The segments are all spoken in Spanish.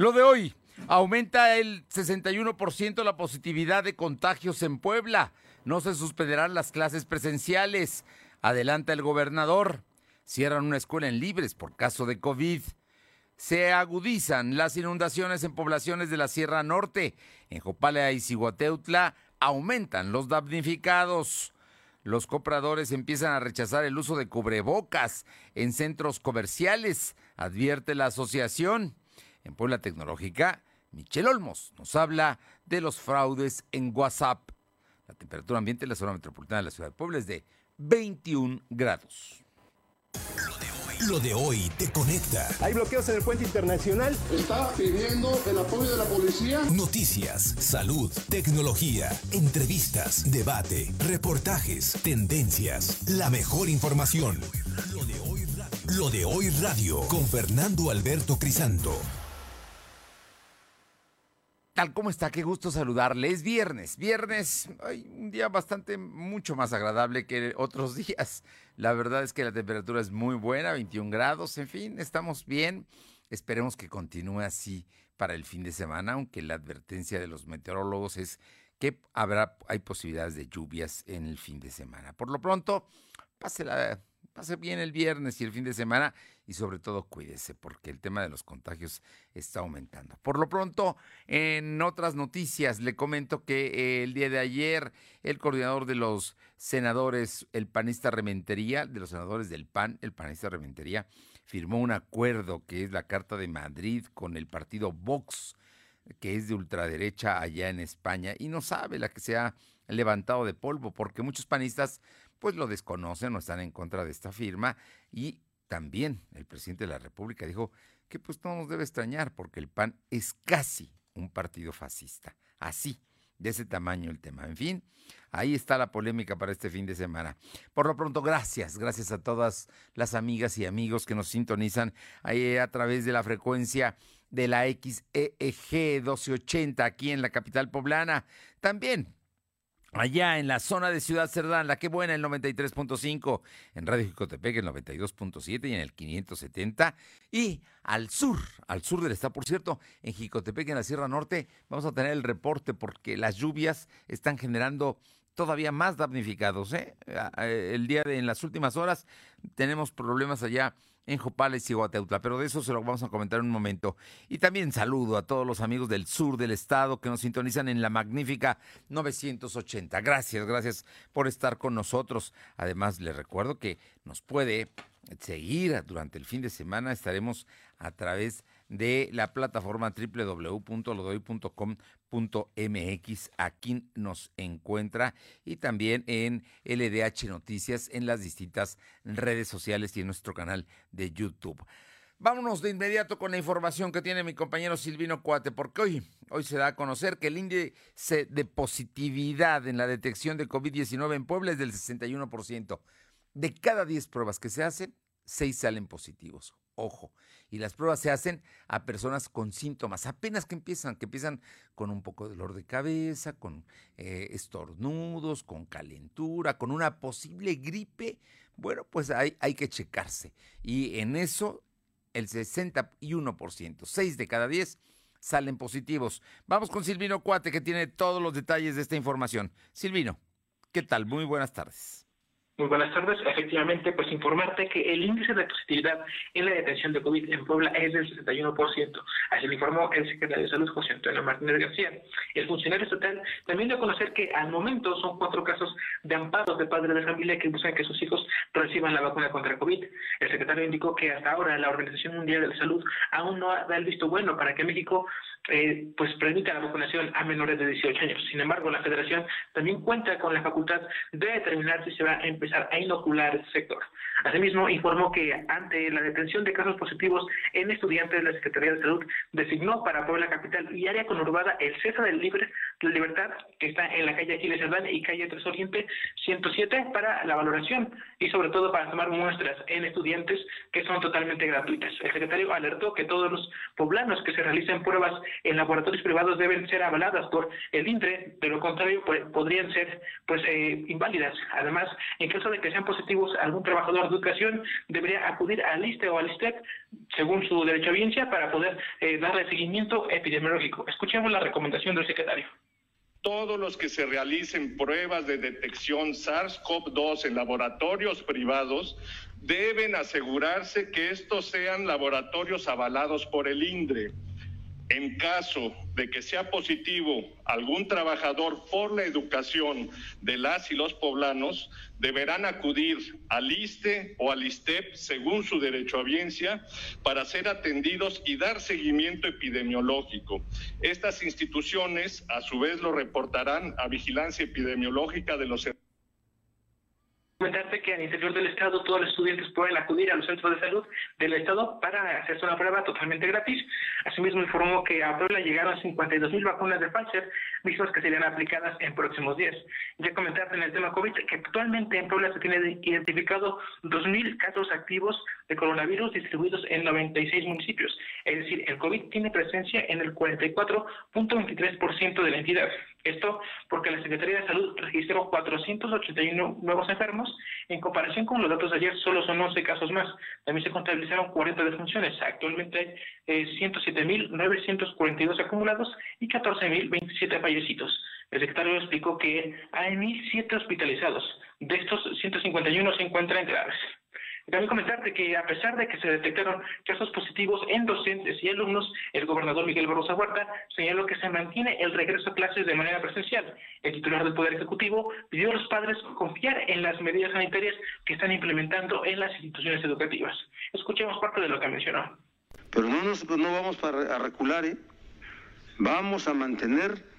Lo de hoy, aumenta el 61% la positividad de contagios en Puebla. No se suspenderán las clases presenciales. Adelanta el gobernador. Cierran una escuela en Libres por caso de COVID. Se agudizan las inundaciones en poblaciones de la Sierra Norte. En Jopala y Cihuateutla aumentan los damnificados. Los compradores empiezan a rechazar el uso de cubrebocas en centros comerciales, advierte la asociación. En Puebla Tecnológica, Michel Olmos nos habla de los fraudes en WhatsApp. La temperatura ambiente en la zona metropolitana de la ciudad de Puebla es de 21 grados. Lo de hoy te conecta. Hay bloqueos en el puente internacional. Está pidiendo el apoyo de la policía. Noticias, salud, tecnología, entrevistas, debate, reportajes, tendencias, la mejor información. Lo de hoy, Lo de hoy radio con Fernando Alberto Crisanto. Como está, qué gusto saludarle. Es viernes, viernes, hay un día bastante, mucho más agradable que otros días. La verdad es que la temperatura es muy buena, 21 grados, en fin, estamos bien. Esperemos que continúe así para el fin de semana, aunque la advertencia de los meteorólogos es que habrá, hay posibilidades de lluvias en el fin de semana. Por lo pronto, pase la pase bien el viernes y el fin de semana y sobre todo cuídese porque el tema de los contagios está aumentando. Por lo pronto, en otras noticias, le comento que el día de ayer el coordinador de los senadores, el panista Rementería, de los senadores del PAN, el panista Rementería, firmó un acuerdo que es la Carta de Madrid con el partido Vox, que es de ultraderecha allá en España y no sabe la que se ha levantado de polvo porque muchos panistas pues lo desconocen o están en contra de esta firma y también el presidente de la República dijo que pues no nos debe extrañar porque el PAN es casi un partido fascista, así, de ese tamaño el tema. En fin, ahí está la polémica para este fin de semana. Por lo pronto, gracias, gracias a todas las amigas y amigos que nos sintonizan ahí a través de la frecuencia de la XEG 1280 aquí en la capital poblana. También Allá en la zona de Ciudad Cerdán, la que buena, el 93.5, en Radio Jicotepec el 92.7 y en el 570. Y al sur, al sur del estado, por cierto, en Jicotepec, en la Sierra Norte, vamos a tener el reporte porque las lluvias están generando todavía más damnificados. ¿eh? El día de, en las últimas horas, tenemos problemas allá en Jopales y Guateutla, pero de eso se lo vamos a comentar en un momento. Y también saludo a todos los amigos del sur del estado que nos sintonizan en la magnífica 980. Gracias, gracias por estar con nosotros. Además, les recuerdo que nos puede seguir durante el fin de semana. Estaremos a través de la plataforma www.lodoy.com.mx. Aquí nos encuentra y también en LDH Noticias en las distintas redes sociales y en nuestro canal de YouTube. Vámonos de inmediato con la información que tiene mi compañero Silvino Cuate, porque hoy, hoy se da a conocer que el índice de positividad en la detección de COVID-19 en Puebla es del 61%. De cada 10 pruebas que se hacen, 6 salen positivos. Ojo, y las pruebas se hacen a personas con síntomas, apenas que empiezan, que empiezan con un poco de dolor de cabeza, con eh, estornudos, con calentura, con una posible gripe. Bueno, pues hay, hay que checarse. Y en eso el 61%, 6 de cada 10 salen positivos. Vamos con Silvino Cuate que tiene todos los detalles de esta información. Silvino, ¿qué tal? Muy buenas tardes. Muy buenas tardes. Efectivamente, pues informarte que el índice de positividad en la detención de COVID en Puebla es del 61%. Así lo informó el secretario de Salud, José Antonio Martínez García. El funcionario estatal también dio a conocer que al momento son cuatro casos de amparos de padres de familia que buscan que sus hijos reciban la vacuna contra COVID. El secretario indicó que hasta ahora la Organización Mundial de la Salud aún no da el visto bueno para que México eh, pues permita la vacunación a menores de 18 años. Sin embargo, la federación también cuenta con la facultad de determinar si se va a empezar a inocular ese sector. Asimismo, informó que ante la detención de casos positivos en estudiantes, la Secretaría de Salud designó para Puebla Capital y área conurbada el César del Libre, la Libertad, que está en la calle Aquiles Cerdán y calle Tres Oriente 107, para la valoración y sobre todo para tomar muestras en estudiantes que son totalmente gratuitas. El secretario alertó que todos los poblanos que se realicen pruebas en laboratorios privados deben ser avaladas por el INTRE, de lo contrario pues, podrían ser pues eh, inválidas. Además, en caso de que sean positivos algún trabajador de educación, debería acudir al ISTE o al ISTEP, según su derecho a audiencia, para poder eh, darle seguimiento epidemiológico. Escuchemos la recomendación del secretario. Todos los que se realicen pruebas de detección SARS-CoV-2 en laboratorios privados deben asegurarse que estos sean laboratorios avalados por el INDRE. En caso de que sea positivo algún trabajador por la educación de las y los poblanos, deberán acudir al ISTE o al ISTEP según su derecho a audiencia para ser atendidos y dar seguimiento epidemiológico. Estas instituciones a su vez lo reportarán a vigilancia epidemiológica de los comentarte que al interior del estado todos los estudiantes pueden acudir a los centros de salud del estado para hacerse una prueba totalmente gratis. Asimismo informó que a Puebla llegaron 52 mil vacunas de Pfizer, mismas que serían aplicadas en próximos días. Ya comentarte en el tema COVID que actualmente en Puebla se tiene identificado 2.000 casos activos de coronavirus distribuidos en 96 municipios. Es decir, el COVID tiene presencia en el 44.23% de la entidad. Esto porque la Secretaría de Salud registró 481 nuevos enfermos. En comparación con los datos de ayer, solo son 11 casos más. También se contabilizaron 40 defunciones. Actualmente hay 107.942 eh, acumulados y 14.027 fallecidos. El secretario explicó que hay 1.007 hospitalizados. De estos, 151 se encuentran graves. También comentarte que a pesar de que se detectaron casos positivos en docentes y alumnos, el gobernador Miguel Barroso Huerta señaló que se mantiene el regreso a clases de manera presencial. El titular del Poder Ejecutivo pidió a los padres confiar en las medidas sanitarias que están implementando en las instituciones educativas. Escuchemos parte de lo que mencionó. Pero no, nos, no vamos a recular, ¿eh? vamos a mantener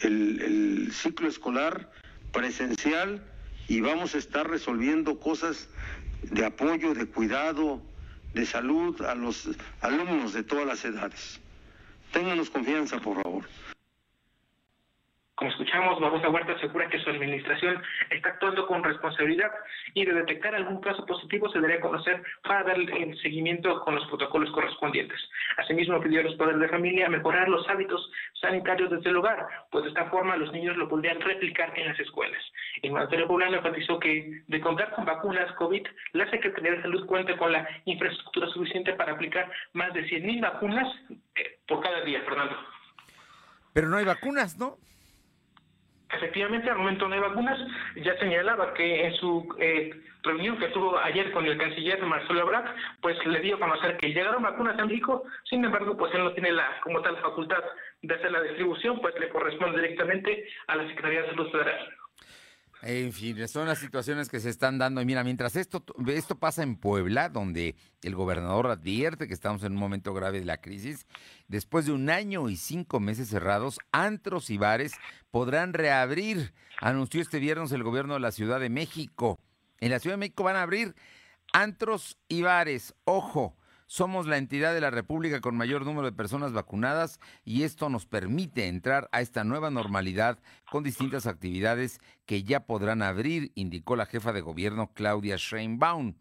el, el ciclo escolar presencial y vamos a estar resolviendo cosas de apoyo, de cuidado, de salud a los alumnos de todas las edades. Ténganos confianza, por favor. Como escuchamos, Barbosa Huerta asegura que su administración está actuando con responsabilidad y de detectar algún caso positivo se debería conocer para dar el seguimiento con los protocolos correspondientes. Asimismo, pidió a los padres de familia mejorar los hábitos sanitarios desde el hogar, pues de esta forma los niños lo podrían replicar en las escuelas. El mandatario poblano enfatizó que, de contar con vacunas COVID, la Secretaría de Salud cuenta con la infraestructura suficiente para aplicar más de 100.000 vacunas eh, por cada día, Fernando. Pero no hay vacunas, ¿no? Efectivamente, al momento no hay vacunas. Ya señalaba que en su eh, reunión que tuvo ayer con el canciller Marcelo Ebrard, pues le dio a conocer que llegaron vacunas a México, sin embargo, pues él no tiene la como tal facultad de hacer la distribución, pues le corresponde directamente a la Secretaría de Salud Federal. En fin, son las situaciones que se están dando. Y mira, mientras esto, esto pasa en Puebla, donde el gobernador advierte que estamos en un momento grave de la crisis, después de un año y cinco meses cerrados, antros y bares podrán reabrir, anunció este viernes el gobierno de la Ciudad de México. En la Ciudad de México van a abrir antros y bares. Ojo, somos la entidad de la República con mayor número de personas vacunadas y esto nos permite entrar a esta nueva normalidad con distintas actividades que ya podrán abrir, indicó la jefa de gobierno Claudia Sheinbaum.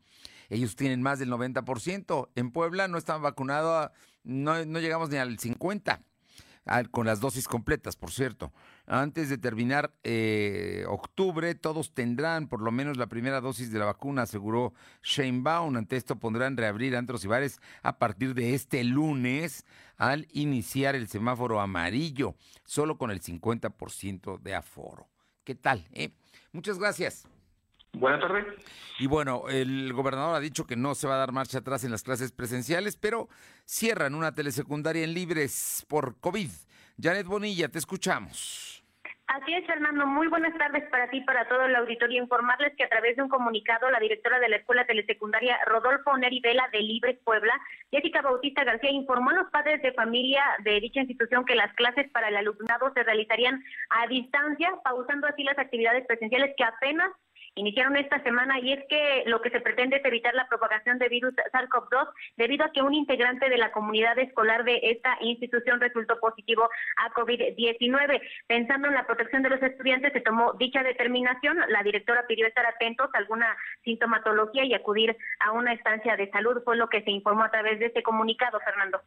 Ellos tienen más del 90%. En Puebla no están vacunados, no, no llegamos ni al 50% con las dosis completas, por cierto. Antes de terminar eh, octubre, todos tendrán por lo menos la primera dosis de la vacuna, aseguró Shane Baum. Ante esto pondrán reabrir antros y bares a partir de este lunes al iniciar el semáforo amarillo, solo con el 50% de aforo. ¿Qué tal? Eh? Muchas gracias. Buenas tardes. Y bueno, el gobernador ha dicho que no se va a dar marcha atrás en las clases presenciales, pero cierran una telesecundaria en Libres por COVID. Janet Bonilla, te escuchamos. Así es, Fernando. Muy buenas tardes para ti, para todo el auditorio. Informarles que a través de un comunicado, la directora de la Escuela Telesecundaria, Rodolfo Neri Vela de Libres Puebla, Jessica Bautista García, informó a los padres de familia de dicha institución que las clases para el alumnado se realizarían a distancia, pausando así las actividades presenciales que apenas iniciaron esta semana y es que lo que se pretende es evitar la propagación de virus SARS-CoV-2 debido a que un integrante de la comunidad escolar de esta institución resultó positivo a COVID-19. Pensando en la protección de los estudiantes, se tomó dicha determinación. La directora pidió estar atentos a alguna sintomatología y acudir a una estancia de salud, fue lo que se informó a través de este comunicado, Fernando.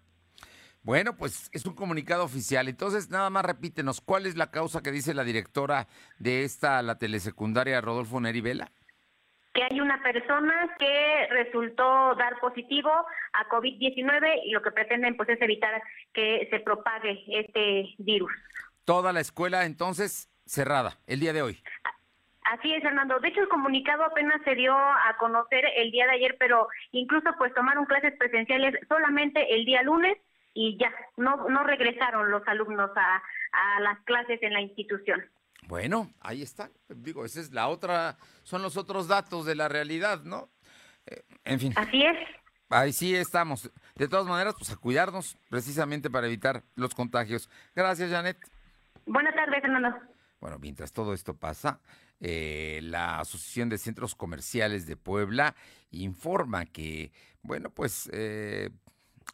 Bueno, pues es un comunicado oficial. Entonces, nada más repítenos, ¿cuál es la causa que dice la directora de esta, la telesecundaria Rodolfo Neri Vela? que hay una persona que resultó dar positivo a COVID-19 y lo que pretenden pues es evitar que se propague este virus. Toda la escuela entonces cerrada el día de hoy. Así es, Fernando. De hecho, el comunicado apenas se dio a conocer el día de ayer, pero incluso pues tomaron clases presenciales solamente el día lunes y ya, no, no regresaron los alumnos a, a las clases en la institución. Bueno, ahí está. Digo, esa es la otra, son los otros datos de la realidad, ¿no? Eh, en fin. Así es. Ahí sí estamos. De todas maneras, pues a cuidarnos precisamente para evitar los contagios. Gracias, Janet. Buenas tardes, Fernando. Bueno, mientras todo esto pasa, eh, la Asociación de Centros Comerciales de Puebla informa que, bueno, pues eh,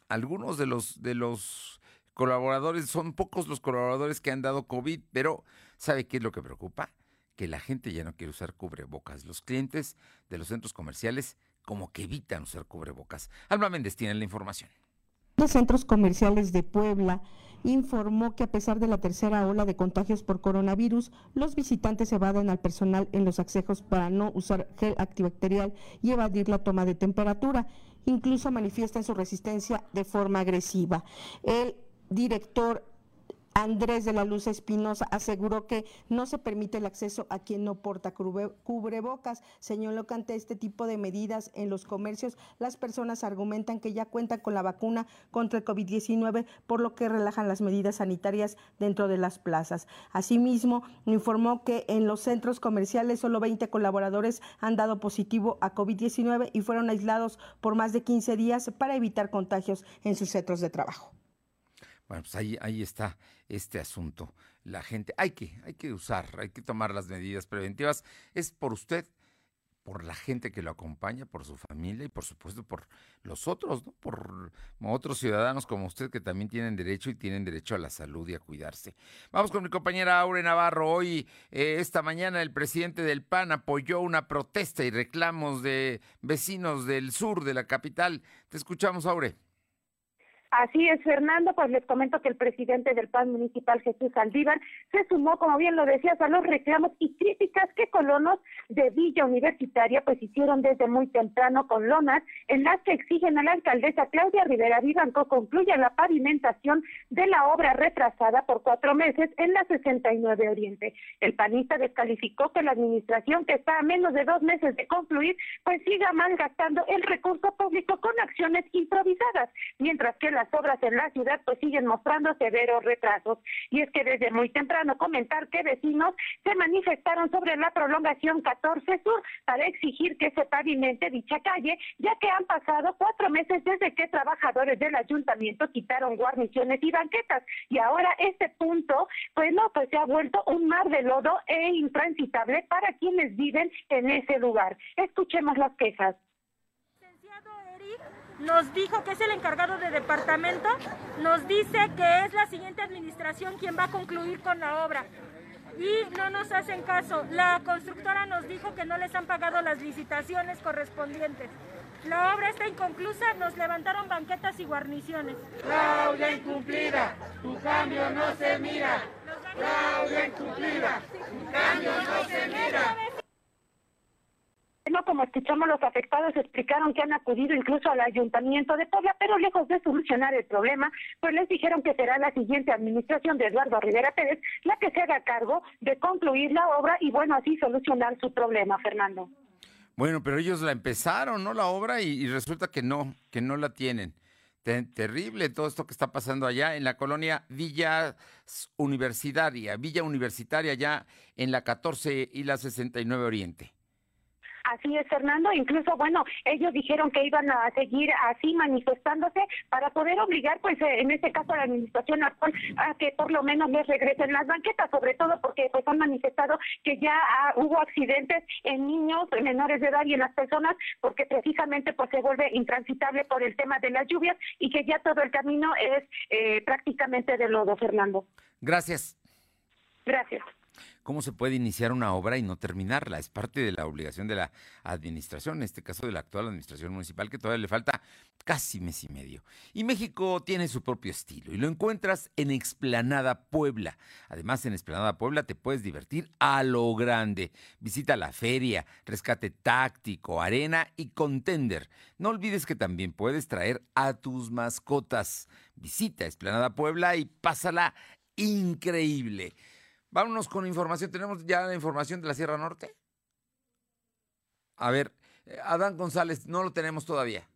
algunos de los, de los colaboradores, son pocos los colaboradores que han dado COVID, pero ¿sabe qué es lo que preocupa? Que la gente ya no quiere usar cubrebocas. Los clientes de los centros comerciales como que evitan usar cubrebocas. Alma Méndez tiene la información. Los centros comerciales de Puebla informó que a pesar de la tercera ola de contagios por coronavirus, los visitantes evaden al personal en los accejos para no usar gel antibacterial y evadir la toma de temperatura. Incluso manifiestan su resistencia de forma agresiva. El director Andrés de la Luz Espinosa aseguró que no se permite el acceso a quien no porta cubrebocas. Señaló que ante este tipo de medidas en los comercios, las personas argumentan que ya cuentan con la vacuna contra el COVID-19, por lo que relajan las medidas sanitarias dentro de las plazas. Asimismo, informó que en los centros comerciales solo 20 colaboradores han dado positivo a COVID-19 y fueron aislados por más de 15 días para evitar contagios en sus centros de trabajo. Bueno, pues ahí, ahí está este asunto. La gente, hay que, hay que usar, hay que tomar las medidas preventivas. Es por usted, por la gente que lo acompaña, por su familia y por supuesto por los otros, ¿no? Por otros ciudadanos como usted que también tienen derecho y tienen derecho a la salud y a cuidarse. Vamos con mi compañera Aure Navarro. Hoy, eh, esta mañana, el presidente del PAN apoyó una protesta y reclamos de vecinos del sur de la capital. Te escuchamos, Aure. Así es, Fernando, pues les comento que el presidente del PAN municipal, Jesús Saldívar, se sumó, como bien lo decías, a los reclamos y críticas que colonos de Villa Universitaria pues hicieron desde muy temprano con lonas en las que exigen a la alcaldesa Claudia Rivera Vivanco concluya la pavimentación de la obra retrasada por cuatro meses en la 69 Oriente. El panista descalificó que la administración, que está a menos de dos meses de concluir, pues siga malgastando el recurso público con acciones improvisadas, mientras que la las obras en la ciudad pues siguen mostrando severos retrasos. Y es que desde muy temprano comentar que vecinos se manifestaron sobre la prolongación 14 Sur para exigir que se pavimente dicha calle, ya que han pasado cuatro meses desde que trabajadores del ayuntamiento quitaron guarniciones y banquetas. Y ahora este punto, pues no, pues se ha vuelto un mar de lodo e intransitable para quienes viven en ese lugar. Escuchemos las quejas nos dijo que es el encargado de departamento, nos dice que es la siguiente administración quien va a concluir con la obra. Y no nos hacen caso. La constructora nos dijo que no les han pagado las licitaciones correspondientes. La obra está inconclusa, nos levantaron banquetas y guarniciones. Claudia incumplida, tu cambio no se mira. Claudia incumplida, tu cambio no se mira. No, como escuchamos, los afectados explicaron que han acudido incluso al ayuntamiento de Puebla, pero lejos de solucionar el problema, pues les dijeron que será la siguiente administración de Eduardo Rivera Pérez la que se haga cargo de concluir la obra y, bueno, así solucionar su problema, Fernando. Bueno, pero ellos la empezaron, ¿no? La obra y, resulta que no, que no la tienen. terrible todo esto que está pasando allá en la colonia Villa Universitaria, Villa Universitaria, ya en la 14 y la 69 Oriente. Así es, Fernando. Incluso, bueno, ellos dijeron que iban a seguir así manifestándose para poder obligar, pues, eh, en este caso, a la administración actual a que por lo menos les regresen las banquetas, sobre todo porque pues han manifestado que ya ah, hubo accidentes en niños, en menores de edad y en las personas, porque precisamente pues se vuelve intransitable por el tema de las lluvias y que ya todo el camino es eh, prácticamente de lodo, Fernando. Gracias. Gracias. Cómo se puede iniciar una obra y no terminarla. Es parte de la obligación de la administración, en este caso de la actual administración municipal, que todavía le falta casi mes y medio. Y México tiene su propio estilo y lo encuentras en Explanada Puebla. Además, en Explanada Puebla te puedes divertir a lo grande. Visita la feria, rescate táctico, arena y contender. No olvides que también puedes traer a tus mascotas. Visita Explanada Puebla y pásala increíble. Vámonos con información. ¿Tenemos ya la información de la Sierra Norte? A ver, eh, Adán González, no lo tenemos todavía.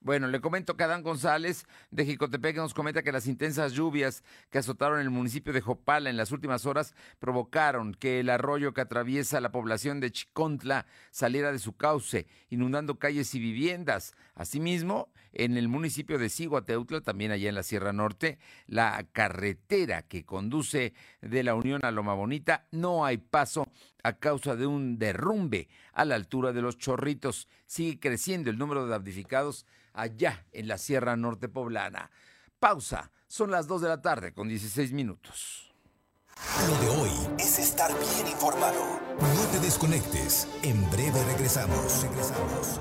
Bueno, le comento que Adán González de Jicotepec nos comenta que las intensas lluvias que azotaron el municipio de Jopala en las últimas horas provocaron que el arroyo que atraviesa la población de Chicontla saliera de su cauce, inundando calles y viviendas. Asimismo, en el municipio de Siguateutla, también allá en la Sierra Norte, la carretera que conduce de la Unión a Loma Bonita no hay paso a causa de un derrumbe a la altura de los chorritos. Sigue creciendo el número de damnificados allá en la Sierra Norte Poblana. Pausa, son las 2 de la tarde con 16 minutos. Lo de hoy es estar bien informado. No te desconectes. En breve regresamos. Regresamos.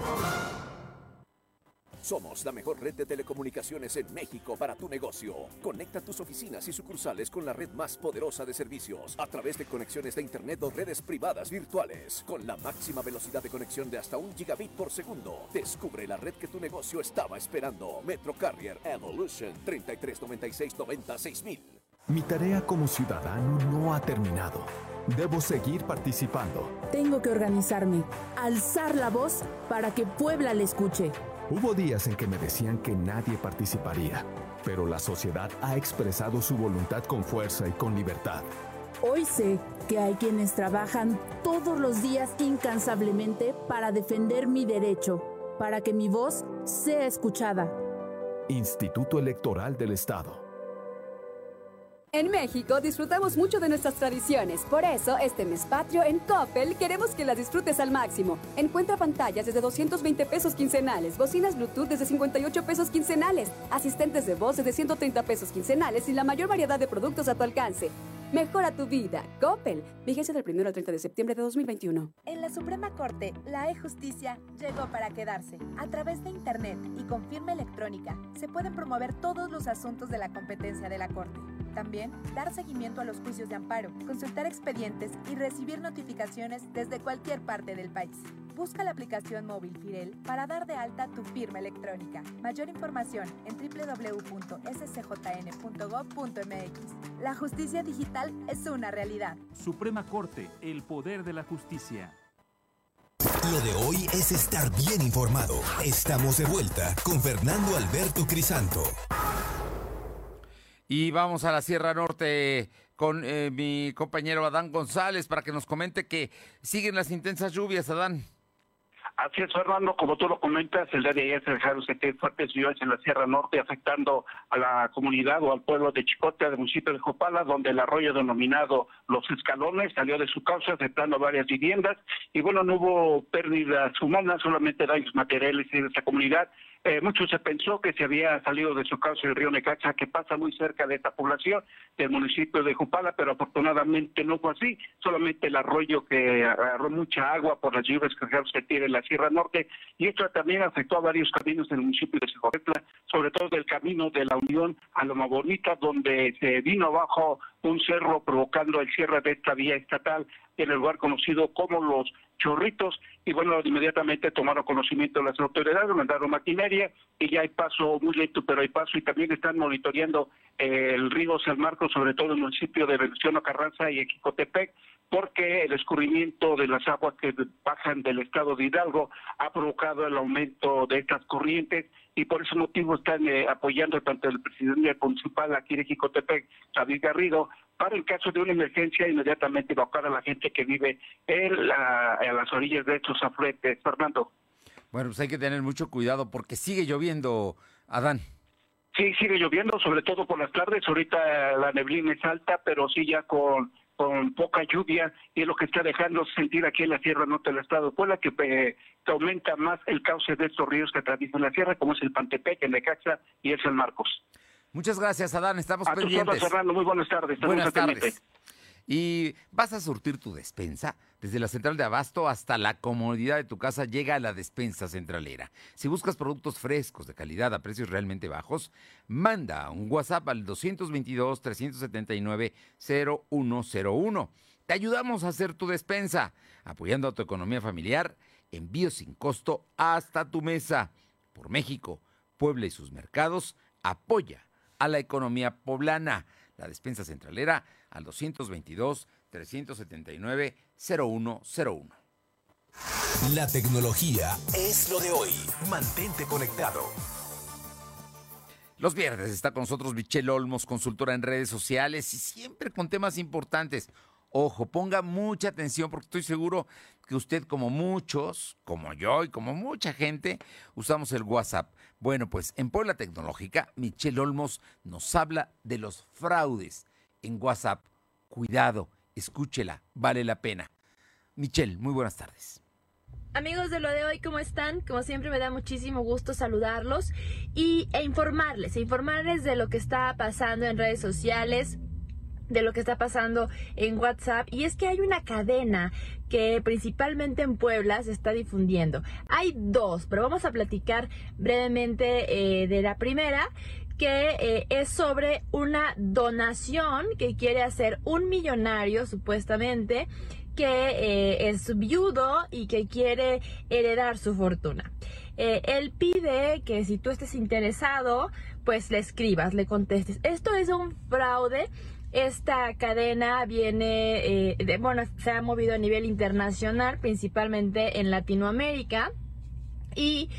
Somos la mejor red de telecomunicaciones en México para tu negocio. Conecta tus oficinas y sucursales con la red más poderosa de servicios a través de conexiones de Internet o redes privadas virtuales con la máxima velocidad de conexión de hasta un gigabit por segundo. Descubre la red que tu negocio estaba esperando. Metro Carrier Evolution 3396 Mi tarea como ciudadano no ha terminado. Debo seguir participando. Tengo que organizarme, alzar la voz para que Puebla le escuche. Hubo días en que me decían que nadie participaría, pero la sociedad ha expresado su voluntad con fuerza y con libertad. Hoy sé que hay quienes trabajan todos los días incansablemente para defender mi derecho, para que mi voz sea escuchada. Instituto Electoral del Estado. En México disfrutamos mucho de nuestras tradiciones, por eso este mes patrio en Coppel queremos que las disfrutes al máximo. Encuentra pantallas desde 220 pesos quincenales, bocinas Bluetooth desde 58 pesos quincenales, asistentes de voz desde 130 pesos quincenales y la mayor variedad de productos a tu alcance. Mejora tu vida. Coppel. Vigencia del 1 al 30 de septiembre de 2021. En la Suprema Corte, la e-justicia llegó para quedarse. A través de Internet y con firma electrónica, se pueden promover todos los asuntos de la competencia de la Corte. También, dar seguimiento a los juicios de amparo, consultar expedientes y recibir notificaciones desde cualquier parte del país. Busca la aplicación móvil Firel para dar de alta tu firma electrónica. Mayor información en www.scjn.gov.mx. La justicia digital es una realidad. Suprema Corte, el poder de la justicia. Lo de hoy es estar bien informado. Estamos de vuelta con Fernando Alberto Crisanto. Y vamos a la Sierra Norte con eh, mi compañero Adán González para que nos comente que siguen las intensas lluvias, Adán. Así es, Fernando, como tú lo comentas, el día de ayer se dejaron fuertes lluvias en la Sierra Norte, afectando a la comunidad o al pueblo de Chicote, del municipio de Jopala, donde el arroyo denominado Los Escalones salió de su causa, afectando varias viviendas. Y bueno, no hubo pérdidas humanas, solamente daños materiales en esta comunidad. Eh, mucho se pensó que se había salido de su cauce el río Necaxa, que pasa muy cerca de esta población, del municipio de Jupala, pero afortunadamente no fue así, solamente el arroyo que agarró mucha agua por las lluvias que tiene en la Sierra Norte, y esto también afectó a varios caminos en el municipio de Sejorretla, sobre todo del camino de la Unión a Loma Bonita, donde se vino abajo un cerro provocando el cierre de esta vía estatal en el lugar conocido como Los Chorritos, y bueno, inmediatamente tomaron conocimiento las autoridades, mandaron maquinaria, y ya hay paso muy lento, pero hay paso, y también están monitoreando eh, el río San Marcos, sobre todo en el municipio de Venezuela, Carranza y Equicotepec, porque el escurrimiento de las aguas que bajan del estado de Hidalgo ha provocado el aumento de estas corrientes y por ese motivo están eh, apoyando tanto el presidente municipal aquí de Jicotepec, David Garrido, para el caso de una emergencia inmediatamente evacuar a la gente que vive en, la, en las orillas de estos afluentes. Fernando. Bueno, pues hay que tener mucho cuidado porque sigue lloviendo, Adán. Sí, sigue lloviendo, sobre todo por las tardes. Ahorita la neblina es alta, pero sí ya con con poca lluvia y es lo que está dejando sentir aquí en la Sierra Norte del Estado de Puebla, que, eh, que, aumenta más el cauce de estos ríos que atraviesan la sierra, como es el Pantepec, el Necaxa y el San Marcos. Muchas gracias, Adán. Estamos A pendientes. Tus Fernando. Muy buenas tardes. Buenas tardes. Y vas a surtir tu despensa. Desde la central de abasto hasta la comodidad de tu casa llega a la despensa centralera. Si buscas productos frescos de calidad a precios realmente bajos, manda un WhatsApp al 222-379-0101. Te ayudamos a hacer tu despensa, apoyando a tu economía familiar, envío sin costo hasta tu mesa. Por México, Puebla y sus mercados, apoya a la economía poblana. La despensa centralera al 222-379-0101. La tecnología es lo de hoy. Mantente conectado. Los viernes está con nosotros Michelle Olmos, consultora en redes sociales y siempre con temas importantes. Ojo, ponga mucha atención porque estoy seguro que usted como muchos, como yo y como mucha gente, usamos el WhatsApp. Bueno, pues en Puebla Tecnológica, Michelle Olmos nos habla de los fraudes en WhatsApp. Cuidado, escúchela, vale la pena. Michelle, muy buenas tardes. Amigos de lo de hoy, ¿cómo están? Como siempre me da muchísimo gusto saludarlos y, e informarles, e informarles de lo que está pasando en redes sociales, de lo que está pasando en WhatsApp y es que hay una cadena que principalmente en Puebla se está difundiendo. Hay dos, pero vamos a platicar brevemente eh, de la primera que eh, es sobre una donación que quiere hacer un millonario supuestamente que eh, es viudo y que quiere heredar su fortuna. él pide que si tú estés interesado, pues le escribas, le contestes. Esto es un fraude esta cadena viene, eh, de, bueno, se ha movido a nivel internacional, principalmente en Latinoamérica, y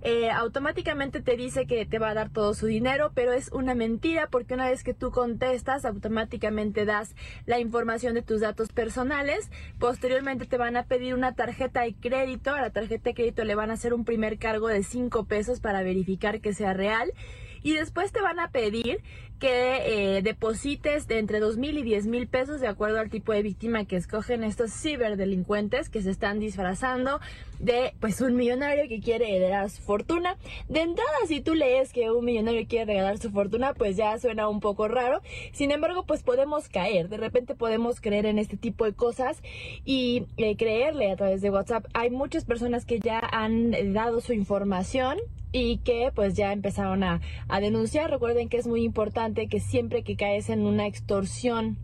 eh, automáticamente te dice que te va a dar todo su dinero, pero es una mentira porque una vez que tú contestas, automáticamente das la información de tus datos personales. Posteriormente te van a pedir una tarjeta de crédito. A la tarjeta de crédito le van a hacer un primer cargo de 5 pesos para verificar que sea real y después te van a pedir que eh, deposites de entre dos mil y diez mil pesos de acuerdo al tipo de víctima que escogen estos ciberdelincuentes que se están disfrazando de pues un millonario que quiere heredar su fortuna. De entrada, si tú lees que un millonario quiere regalar su fortuna, pues ya suena un poco raro. Sin embargo, pues podemos caer. De repente podemos creer en este tipo de cosas y eh, creerle a través de WhatsApp. Hay muchas personas que ya han dado su información y que pues ya empezaron a, a denunciar. Recuerden que es muy importante que siempre que caes en una extorsión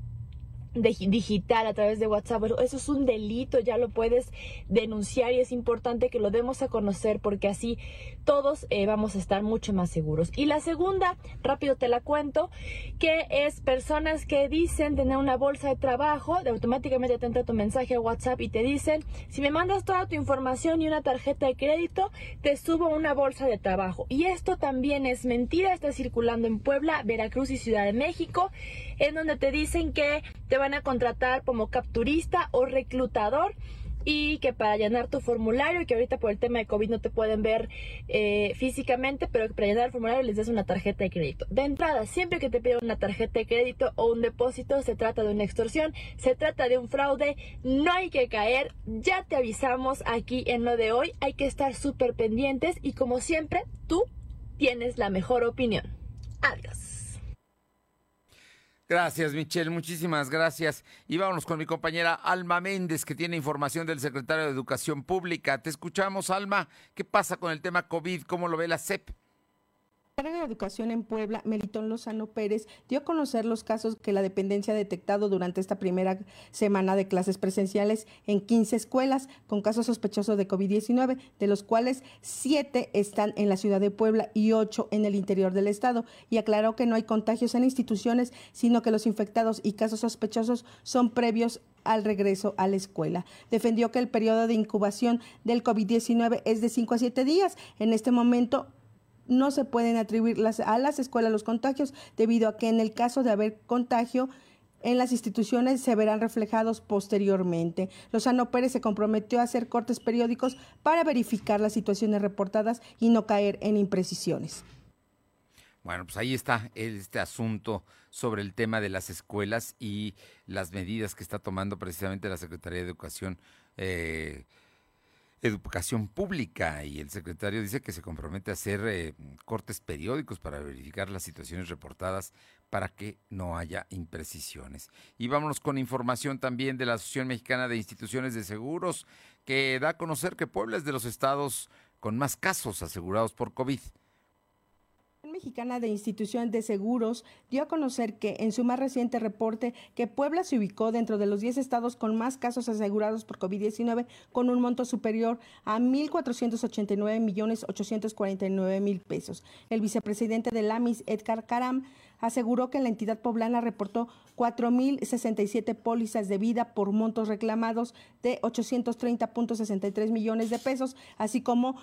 digital a través de WhatsApp, eso es un delito, ya lo puedes denunciar y es importante que lo demos a conocer porque así todos eh, vamos a estar mucho más seguros. Y la segunda, rápido te la cuento, que es personas que dicen tener una bolsa de trabajo, de automáticamente te entra tu mensaje a WhatsApp y te dicen, si me mandas toda tu información y una tarjeta de crédito, te subo una bolsa de trabajo. Y esto también es mentira, está circulando en Puebla, Veracruz y Ciudad de México, en donde te dicen que te van a contratar como capturista o reclutador y que para llenar tu formulario, que ahorita por el tema de COVID no te pueden ver eh, físicamente, pero que para llenar el formulario les des una tarjeta de crédito. De entrada, siempre que te pidan una tarjeta de crédito o un depósito, se trata de una extorsión, se trata de un fraude, no hay que caer, ya te avisamos aquí en lo de hoy, hay que estar súper pendientes y como siempre, tú tienes la mejor opinión. Adiós. Gracias, Michelle, muchísimas gracias. Y vámonos con mi compañera Alma Méndez, que tiene información del secretario de Educación Pública. Te escuchamos, Alma. ¿Qué pasa con el tema COVID? ¿Cómo lo ve la CEP? Secretaria de Educación en Puebla, Melitón Lozano Pérez, dio a conocer los casos que la dependencia ha detectado durante esta primera semana de clases presenciales en 15 escuelas con casos sospechosos de COVID-19, de los cuales 7 están en la ciudad de Puebla y 8 en el interior del estado, y aclaró que no hay contagios en instituciones, sino que los infectados y casos sospechosos son previos al regreso a la escuela. Defendió que el periodo de incubación del COVID-19 es de 5 a 7 días. En este momento no se pueden atribuir a las escuelas los contagios debido a que en el caso de haber contagio en las instituciones se verán reflejados posteriormente. Lozano Pérez se comprometió a hacer cortes periódicos para verificar las situaciones reportadas y no caer en imprecisiones. Bueno, pues ahí está este asunto sobre el tema de las escuelas y las medidas que está tomando precisamente la Secretaría de Educación. Eh, Educación Pública y el secretario dice que se compromete a hacer eh, cortes periódicos para verificar las situaciones reportadas para que no haya imprecisiones. Y vámonos con información también de la Asociación Mexicana de Instituciones de Seguros, que da a conocer que Puebla es de los estados con más casos asegurados por COVID. Mexicana de Institución de Seguros dio a conocer que en su más reciente reporte que Puebla se ubicó dentro de los 10 estados con más casos asegurados por COVID-19 con un monto superior a 1.489 millones 849 mil pesos. El vicepresidente del AMIS, Edgar Karam, aseguró que la entidad poblana reportó 4.067 pólizas de vida por montos reclamados de 830.63 millones de pesos, así como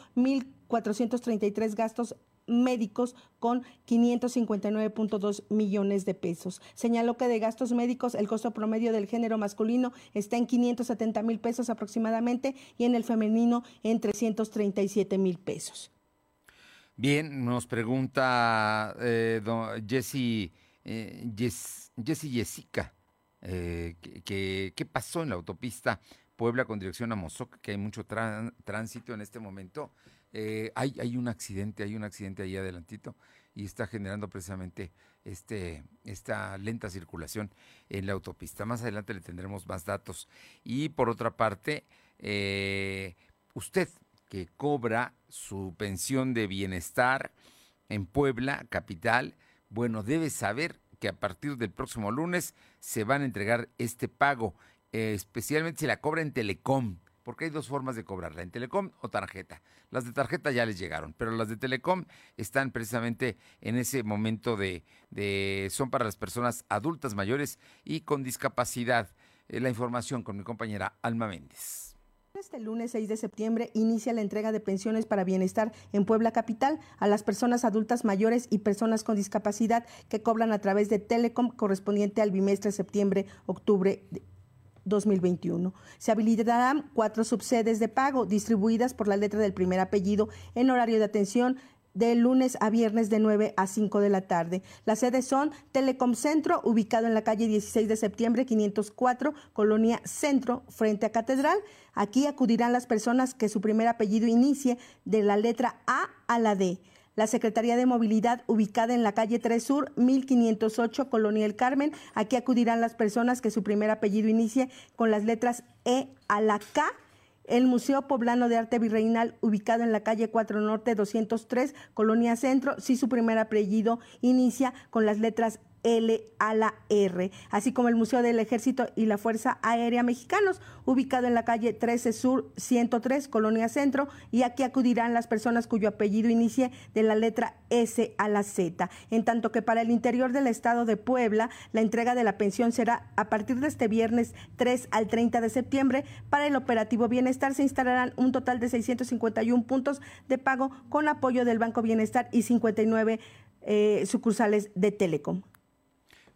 1.433 gastos médicos con 559.2 millones de pesos. Señaló que de gastos médicos el costo promedio del género masculino está en 570 mil pesos aproximadamente y en el femenino en 337 mil pesos. Bien, nos pregunta eh, eh, Jessica, eh, ¿qué pasó en la autopista Puebla con dirección a Mozoc? Que hay mucho tránsito en este momento. Eh, hay, un accidente, hay un accidente ahí adelantito y está generando precisamente este, esta lenta circulación en la autopista. Más adelante le tendremos más datos. Y por otra parte, eh, usted que cobra su pensión de bienestar en Puebla, capital, bueno, debe saber que a partir del próximo lunes se van a entregar este pago, eh, especialmente si la cobra en Telecom porque hay dos formas de cobrarla, en Telecom o tarjeta. Las de tarjeta ya les llegaron, pero las de Telecom están precisamente en ese momento de, son para las personas adultas mayores y con discapacidad. Eh, la información con mi compañera Alma Méndez. Este lunes 6 de septiembre inicia la entrega de pensiones para bienestar en Puebla Capital a las personas adultas mayores y personas con discapacidad que cobran a través de Telecom correspondiente al bimestre septiembre-octubre 2021. Se habilitarán cuatro subsedes de pago distribuidas por la letra del primer apellido en horario de atención de lunes a viernes de 9 a 5 de la tarde. Las sedes son Telecom Centro, ubicado en la calle 16 de septiembre 504, Colonia Centro, frente a Catedral. Aquí acudirán las personas que su primer apellido inicie de la letra A a la D la Secretaría de Movilidad ubicada en la calle 3 Sur, 1508, Colonia El Carmen. Aquí acudirán las personas que su primer apellido inicie con las letras E a la K. El Museo Poblano de Arte Virreinal, ubicado en la calle 4 Norte 203, Colonia Centro, si su primer apellido inicia con las letras L a la R, así como el Museo del Ejército y la Fuerza Aérea Mexicanos, ubicado en la calle 13 Sur 103, Colonia Centro, y aquí acudirán las personas cuyo apellido inicie de la letra S a la Z. En tanto que para el interior del estado de Puebla, la entrega de la pensión será a partir de este viernes 3 al 30 de septiembre. Para el operativo Bienestar se instalarán un total de 651 puntos de pago con apoyo del Banco Bienestar y 59 eh, sucursales de Telecom.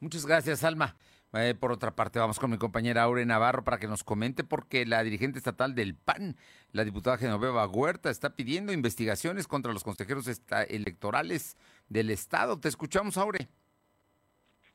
Muchas gracias, Alma. Eh, por otra parte, vamos con mi compañera Aure Navarro para que nos comente porque la dirigente estatal del PAN, la diputada Genoveva Huerta, está pidiendo investigaciones contra los consejeros electorales del Estado. Te escuchamos, Aure.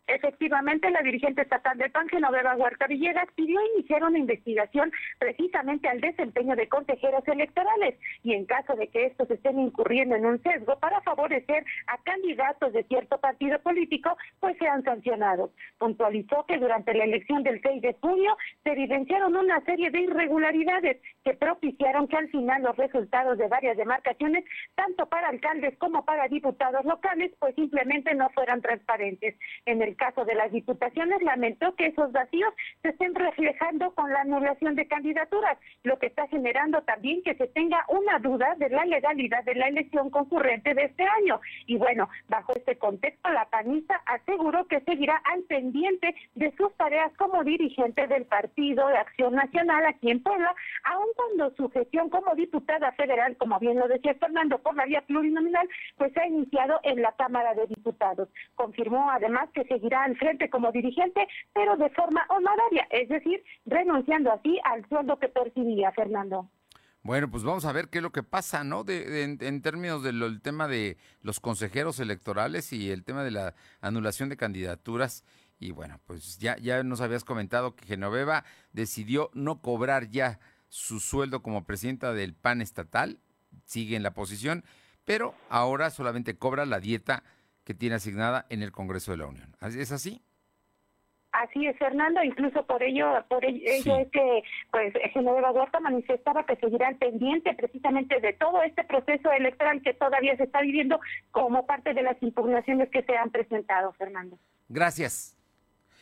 Efectivamente, la dirigente estatal de PAN, Genoveva Huerta Villegas, pidió iniciar una investigación precisamente al desempeño de consejeros electorales y en caso de que estos estén incurriendo en un sesgo para favorecer a candidatos de cierto partido político, pues sean sancionados. Puntualizó que durante la elección del 6 de junio se evidenciaron una serie de irregularidades que propiciaron que al final los resultados de varias demarcaciones, tanto para alcaldes como para diputados locales, pues simplemente no fueran transparentes. En el caso de las diputaciones, lamentó que esos vacíos se estén reflejando con la anulación de candidaturas, lo que está generando también que se tenga una duda de la legalidad de la elección concurrente de este año. Y bueno, bajo este contexto, la panista aseguró que seguirá al pendiente de sus tareas como dirigente del Partido de Acción Nacional aquí en Puebla, aun cuando su gestión como diputada federal, como bien lo decía Fernando, por la vía plurinominal, pues ha iniciado en la Cámara de Diputados. Confirmó además que seguirá al frente como dirigente, pero de forma honoraria, es decir, renunciando así al sueldo que percibía Fernando. Bueno, pues vamos a ver qué es lo que pasa, ¿no? De, en, términos del tema de los consejeros electorales y el tema de la anulación de candidaturas. Y bueno, pues ya, ya nos habías comentado que Genoveva decidió no cobrar ya su sueldo como presidenta del PAN estatal, sigue en la posición, pero ahora solamente cobra la dieta que tiene asignada en el Congreso de la Unión. ¿Es así? Así es, Fernando. Incluso por ello, por ello es que, pues, Genoveva Huerta manifestaba que seguirá al pendiente precisamente de todo este proceso electoral que todavía se está viviendo como parte de las impugnaciones que se han presentado, Fernando. Gracias.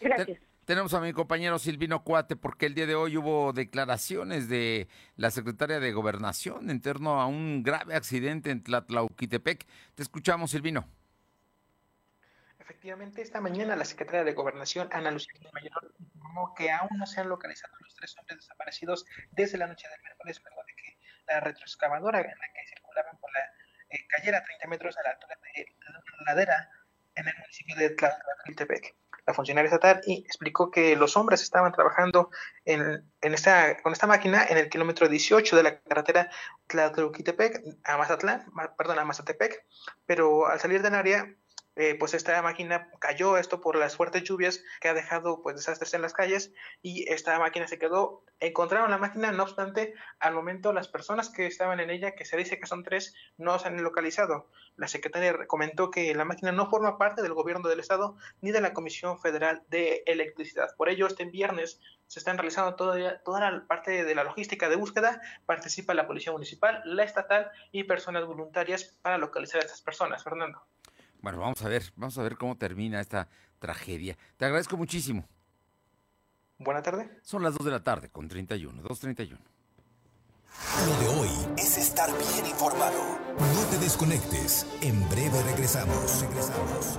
Gracias. tenemos a mi compañero Silvino Cuate porque el día de hoy hubo declaraciones de la secretaria de Gobernación en torno a un grave accidente en Tlatlauquitepec. Te escuchamos, Silvino. Efectivamente, esta mañana la secretaria de Gobernación, Ana Lucía Mayor, informó que aún no se han localizado los tres hombres desaparecidos desde la noche del miércoles, luego de que la retroexcavadora en la que circulaban por la eh, cayera a 30 metros a la altura de la ladera en el municipio de Tlaxcaltepec. La funcionaria estatal y explicó que los hombres estaban trabajando en, en, esta, con esta máquina en el kilómetro 18 de la carretera Tlaxcaltepec a Mazatlán, perdón, a Mazatepec, pero al salir del área eh, pues esta máquina cayó esto por las fuertes lluvias que ha dejado pues desastres en las calles y esta máquina se quedó. Encontraron la máquina no obstante al momento las personas que estaban en ella que se dice que son tres no se han localizado. La secretaria comentó que la máquina no forma parte del gobierno del estado ni de la comisión federal de electricidad. Por ello este viernes se están realizando toda, toda la parte de la logística de búsqueda. Participa la policía municipal la estatal y personas voluntarias para localizar a estas personas Fernando bueno, vamos a ver, vamos a ver cómo termina esta tragedia. Te agradezco muchísimo. Buena tarde. Son las 2 de la tarde con 31, 2.31. Lo de hoy es estar bien informado. No te desconectes. En breve regresamos. Regresamos.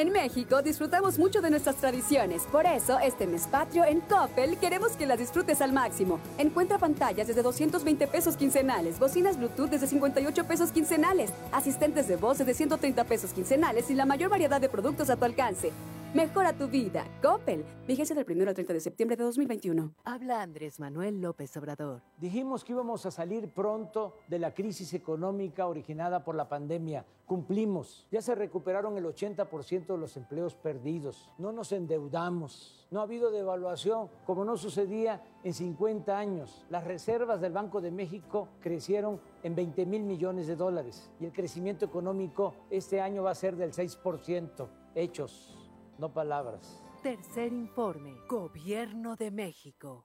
en México disfrutamos mucho de nuestras tradiciones, por eso este mes patrio en Coppel queremos que las disfrutes al máximo. Encuentra pantallas desde 220 pesos quincenales, bocinas Bluetooth desde 58 pesos quincenales, asistentes de voz desde 130 pesos quincenales y la mayor variedad de productos a tu alcance. Mejora tu vida. Coppel. Vigencia del 1 al 30 de septiembre de 2021. Habla Andrés Manuel López Obrador. Dijimos que íbamos a salir pronto de la crisis económica originada por la pandemia. Cumplimos. Ya se recuperaron el 80% de los empleos perdidos. No nos endeudamos. No ha habido devaluación como no sucedía en 50 años. Las reservas del Banco de México crecieron en 20 mil millones de dólares y el crecimiento económico este año va a ser del 6%. Hechos no palabras. Tercer informe, Gobierno de México.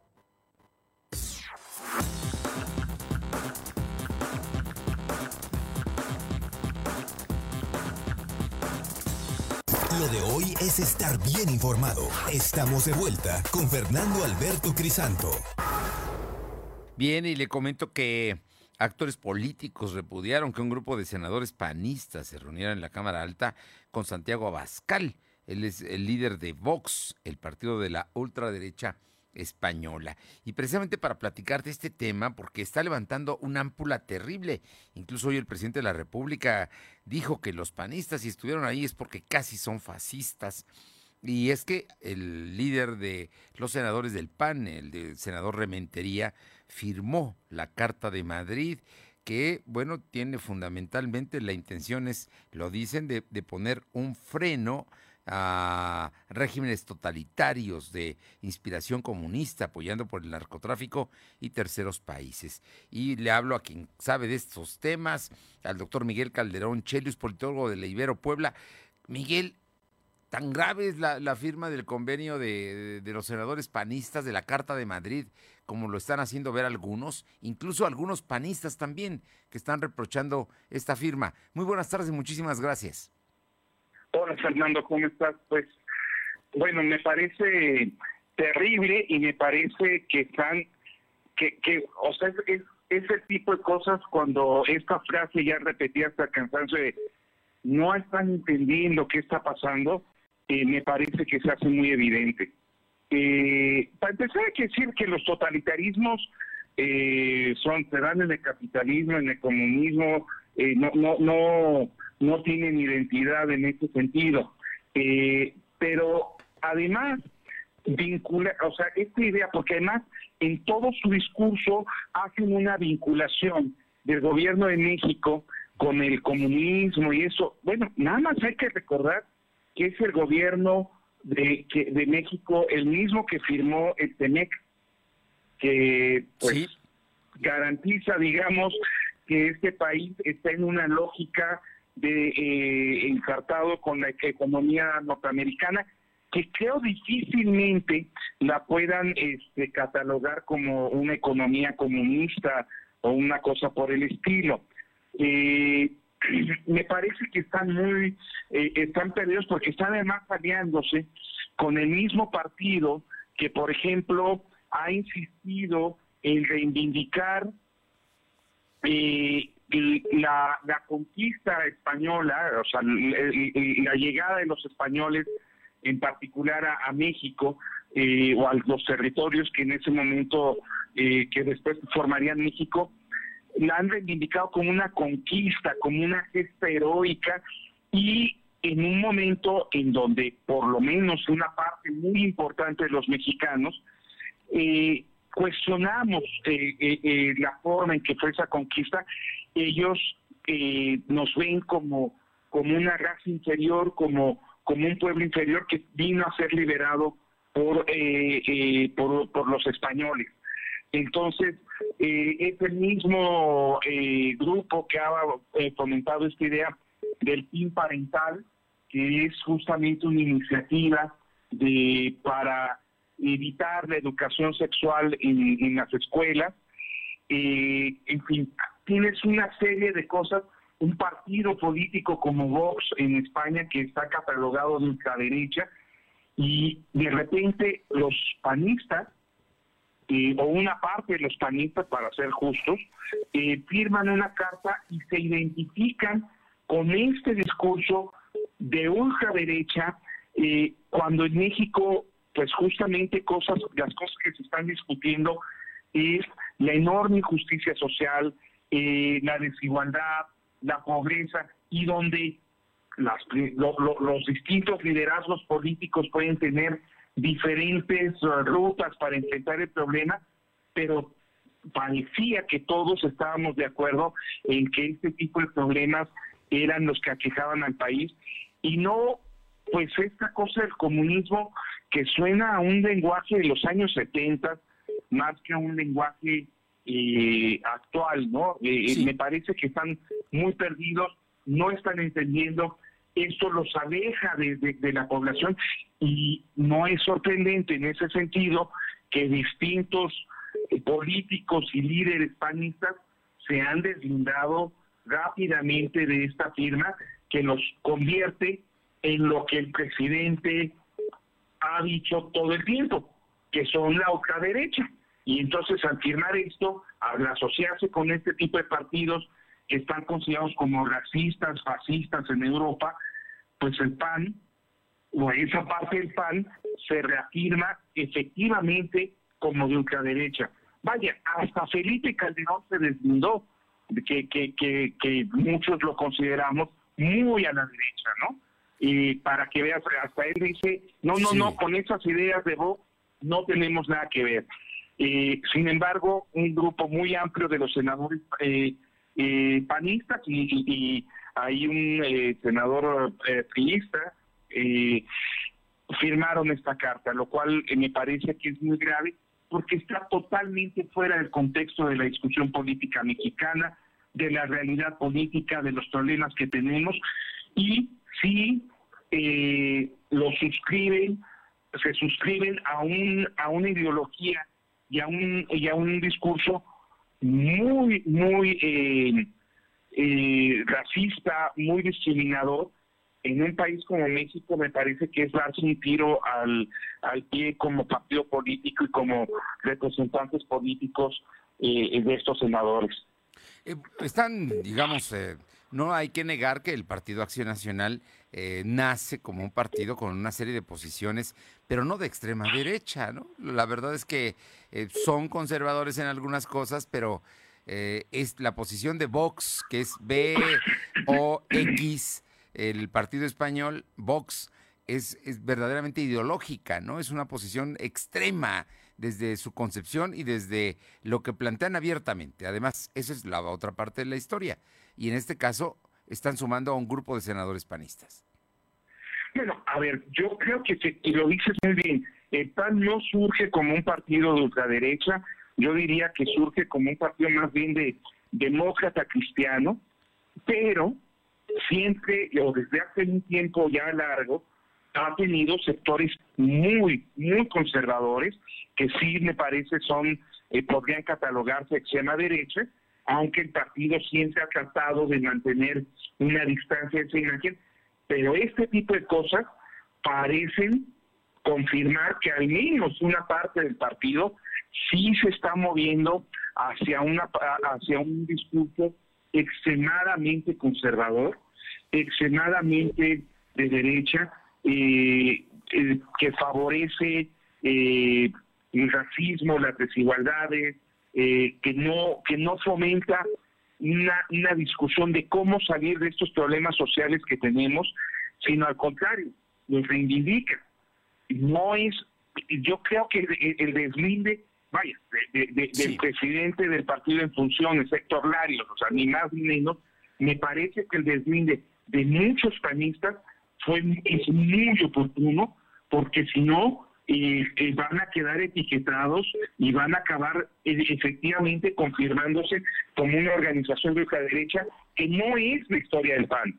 Es estar bien informado. Estamos de vuelta con Fernando Alberto Crisanto. Bien, y le comento que actores políticos repudiaron que un grupo de senadores panistas se reuniera en la Cámara Alta con Santiago Abascal. Él es el líder de Vox, el partido de la ultraderecha española. Y precisamente para platicar de este tema, porque está levantando una ámpula terrible. Incluso hoy el presidente de la República dijo que los panistas, si estuvieron ahí, es porque casi son fascistas. Y es que el líder de los senadores del PAN, el senador Rementería, firmó la Carta de Madrid que, bueno, tiene fundamentalmente la intención es, lo dicen, de, de poner un freno a regímenes totalitarios de inspiración comunista, apoyando por el narcotráfico y terceros países. Y le hablo a quien sabe de estos temas, al doctor Miguel Calderón Chelius, politólogo de la Ibero Puebla. Miguel, tan grave es la, firma del convenio de, de, los senadores panistas de la Carta de Madrid, como lo están haciendo ver algunos, incluso algunos panistas también, que están reprochando esta firma. Muy buenas tardes y muchísimas gracias. Hola Fernando, ¿cómo estás? Pues bueno, me parece terrible y me parece que están que, que o sea, es, ese tipo de cosas cuando esta frase ya repetía hasta cansancio de no están entendiendo qué está pasando, eh, me parece que se hace muy evidente. Eh, para empezar hay que decir que los totalitarismos eh, son se dan en el capitalismo, en el comunismo, eh, no, no, no, no tienen identidad en ese sentido. Eh, pero además vincula, o sea, esta idea, porque además en todo su discurso hacen una vinculación del gobierno de México con el comunismo y eso. Bueno, nada más hay que recordar que es el gobierno de, que, de México el mismo que firmó el TEMEC, que pues garantiza, digamos, que este país está en una lógica de eh, encartado con la economía norteamericana que creo difícilmente la puedan este, catalogar como una economía comunista o una cosa por el estilo. Eh, me parece que están muy, eh, están perdidos porque están además aliándose con el mismo partido que, por ejemplo, ha insistido en reivindicar eh, la, la conquista española, o sea, la llegada de los españoles en particular a, México eh, o a los territorios que en ese momento, eh, que después formarían México, la han reivindicado como una conquista, como una gesta heroica y en un momento en donde por lo menos una parte muy importante de los mexicanos eh, cuestionamos la forma en que fue esa conquista, ellos nos ven como, como una raza inferior, como como un pueblo inferior que vino a ser liberado por, eh, eh, por, los españoles. Entonces, eh, es el mismo grupo que ha fomentado esta idea del PIN parental, que es justamente una iniciativa de para evitar la educación sexual en, las escuelas. en fin, tienes una serie de cosas un partido político como Vox en España que está catalogado de ultraderecha y de repente los panistas eh, o una parte de los panistas, para ser justos, eh, firman una carta y se identifican con este discurso de ultraderecha eh, cuando en México, pues justamente cosas, las cosas que se están discutiendo es la enorme injusticia social, la desigualdad, la pobreza y donde las, los distintos liderazgos políticos pueden tener diferentes uh, rutas para enfrentar el problema, pero parecía que todos estábamos de acuerdo en que este tipo de problemas eran los que aquejaban al país. Y no pues esta cosa del comunismo que suena a un lenguaje de los años 70 más que a un lenguaje eh, actual, ¿no? Eh, me parece que están muy perdidos, no están entendiendo, esto los aleja de, la población y no es sorprendente en ese sentido que distintos eh, políticos y líderes panistas se han deslindado rápidamente de esta firma que los convierte en lo que el presidente ha dicho todo el tiempo, que son la ultraderecha. Y entonces al firmar esto, al asociarse con este tipo de partidos que están considerados como racistas, fascistas en Europa, pues el PAN, o esa parte del PAN, se reafirma efectivamente como de ultraderecha. Vaya, hasta Felipe Calderón se deslindó, que, que, que, que muchos lo consideramos muy a la derecha, ¿no? Y para que veas, hasta él dice, no, no, no, con esas ideas de Vox no tenemos nada que ver. Eh, sin embargo, un grupo muy amplio de los senadores eh, eh, panistas y, hay un senador priista firmaron esta carta, lo cual me parece que es muy grave porque está totalmente fuera del contexto de la discusión política mexicana, de la realidad política, de los problemas que tenemos y sí lo suscriben, se suscriben a un a una ideología y a un, y a un discurso muy, muy eh, eh, racista, muy discriminador, en un país como México me parece que es darse un tiro al, al pie como partido político y como representantes políticos eh, de estos senadores. Eh, están, digamos, eh, no hay que negar que el Partido Acción Nacional nace como un partido con una serie de posiciones, pero no de extrema derecha, ¿no? La verdad es que son conservadores en algunas cosas, pero es la posición de Vox, que es B o X, el partido español, Vox, es, es, verdaderamente ideológica, ¿no? Es una posición extrema desde su concepción y desde lo que plantean abiertamente. Además, esa es la otra parte de la historia. Y en este caso, están sumando a un grupo de senadores panistas. Bueno, a ver, yo creo que lo dices muy bien. El PAN no surge como un partido de ultraderecha, yo diría que surge como un partido más bien de demócrata cristiano, pero siempre o desde hace un tiempo ya largo ha tenido sectores muy, muy conservadores que sí me parece son, eh, podrían catalogarse extrema derecha, aunque el partido siempre ha tratado de mantener una distancia de esa imagen, pero este tipo de cosas parecen confirmar que al menos una parte del partido sí se está moviendo hacia una hacia un discurso extremadamente conservador extremadamente de derecha eh, eh, que favorece eh, el racismo, las desigualdades, que no que no fomenta una, una discusión de cómo salir de estos problemas sociales que tenemos, sino al contrario, los reivindica. No es, yo creo que el, deslinde, vaya, del presidente del partido en funciones, Héctor Larios, o sea, ni más ni menos, me parece que el deslinde de muchos panistas fue es muy oportuno porque si no eh, eh, van a quedar etiquetados y van a acabar eh, efectivamente confirmándose como una organización de ultraderecha que no es la historia del PAN.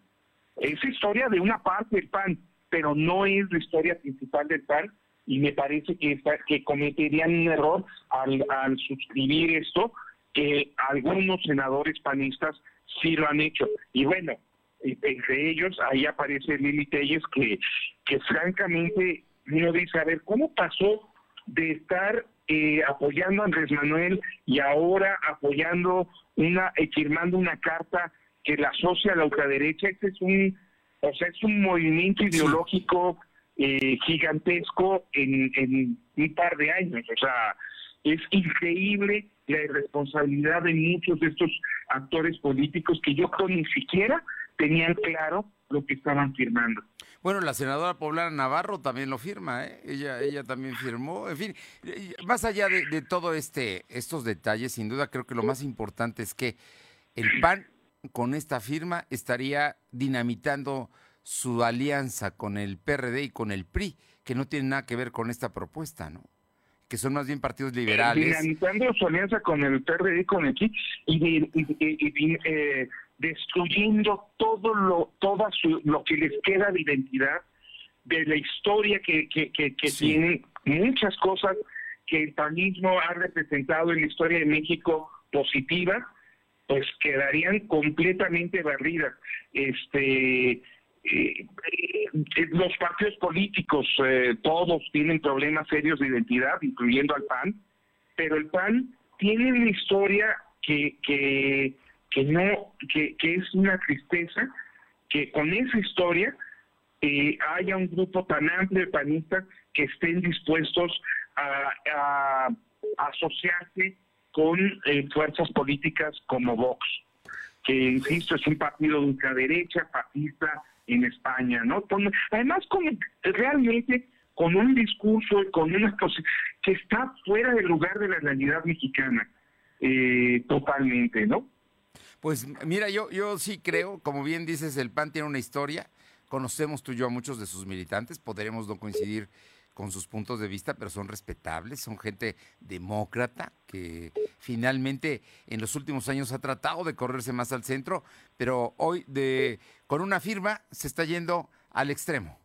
Es historia de una parte del PAN, pero no es la historia principal del PAN y me parece que, que cometerían un error al, al suscribir esto, que algunos senadores panistas sí lo han hecho. Y bueno, entre ellos, ahí aparece Lili Telles, que, que francamente uno dice, a ver, ¿cómo pasó de estar eh, apoyando a Andrés Manuel y ahora apoyando una, eh, firmando una carta que la asocia a la ultraderecha? Este es un, o sea, es un movimiento ideológico eh, gigantesco en, en un par de años, o sea, es increíble la irresponsabilidad de muchos de estos actores políticos que yo creo ni siquiera tenían claro lo que estaban firmando. Bueno, la senadora poblana Navarro también lo firma, ¿eh? ella, ella también firmó. En fin, más allá de, todo este, estos detalles, sin duda creo que lo más importante es que el PAN con esta firma estaría dinamitando su alianza con el PRD y con el PRI, que no tiene nada que ver con esta propuesta, ¿no? Que son más bien partidos liberales. Dinamitando su alianza con el PRD y con el PRI y, y, eh, destruyendo todo lo, toda lo que les queda de identidad, de la historia que, que, que, tienen, muchas cosas que el panismo ha representado en la historia de México positiva, pues quedarían completamente barridas. Este, eh, eh, los partidos políticos, eh, todos tienen problemas serios de identidad, incluyendo al PAN, pero el PAN tiene una historia que, que que no, que, es una tristeza que con esa historia eh, haya un grupo tan amplio de panistas que estén dispuestos a, asociarse con eh, fuerzas políticas como Vox, que insisto es un partido de ultraderecha, fascista en España, ¿no? además con realmente con un discurso y con una cosa que está fuera del lugar de la realidad mexicana, eh, totalmente, ¿no? Pues mira, yo, yo sí creo, como bien dices, el PAN tiene una historia. Conocemos tú y yo a muchos de sus militantes, podremos no coincidir con sus puntos de vista, pero son respetables, son gente demócrata que finalmente en los últimos años ha tratado de correrse más al centro, pero hoy de con una firma se está yendo al extremo.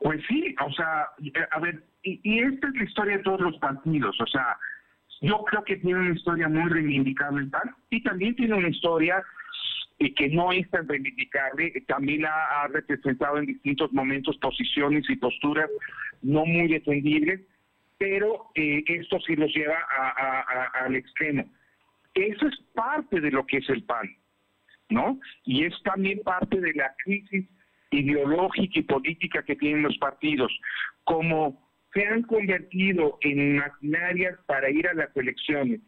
Pues sí, o sea, a ver, y, y esta es la historia de todos los partidos, o sea, yo creo que tiene una historia muy reivindicable y también tiene una historia y que no es tan reivindicable. También ha, ha representado en distintos momentos posiciones y posturas no muy defendibles, pero eh, esto sí los lleva al extremo. Eso es parte de lo que es el PAN, ¿no? Y es también parte de la crisis ideológica y política que tienen los partidos. Como se han convertido en maquinarias para ir a las elecciones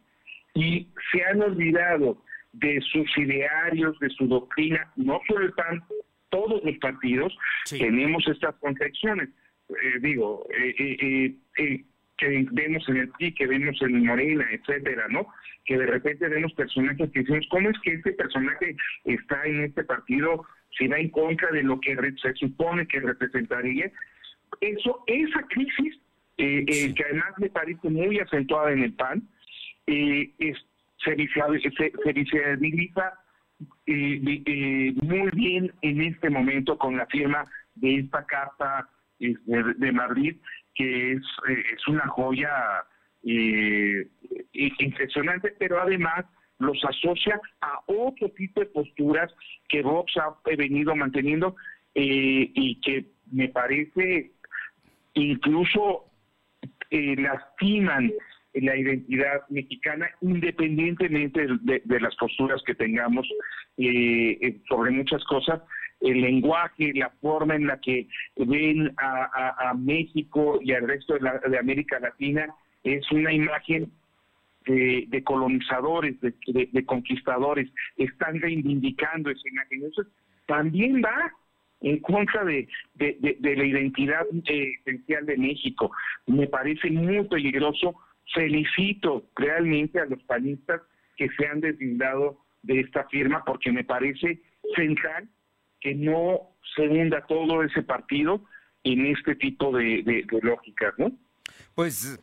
y se han olvidado de sus idearios, de su doctrina, no solo el PAN, todos los partidos tenemos estas concepciones. Eh, digo, eh, eh, que vemos en el PRI, que vemos en Morena, etcétera, ¿no? Que de repente vemos personajes que decimos, ¿cómo es que este personaje está en este partido si va en contra de lo que se supone que representaría? Eso, esa crisis, que además me parece muy acentuada en el PAN, es, se, se, visibiliza muy bien en este momento con la firma de esta carta de, Madrid, que es, eh, es una joya eh, impresionante, pero además los asocia a otro tipo de posturas que Vox ha venido manteniendo eh, y que me parece incluso lastiman la identidad mexicana independientemente de, las posturas que tengamos sobre muchas cosas el lenguaje, la forma en la que ven a, México y al resto de, América Latina es una imagen de, colonizadores, de, conquistadores, están reivindicando esa imagen. Eso también va en contra de, la identidad eh, esencial de México. Me parece muy peligroso. Felicito realmente a los panistas que se han deslindado de esta firma porque me parece central que no se hunda todo ese partido en este tipo de, de, lógicas, ¿no? Pues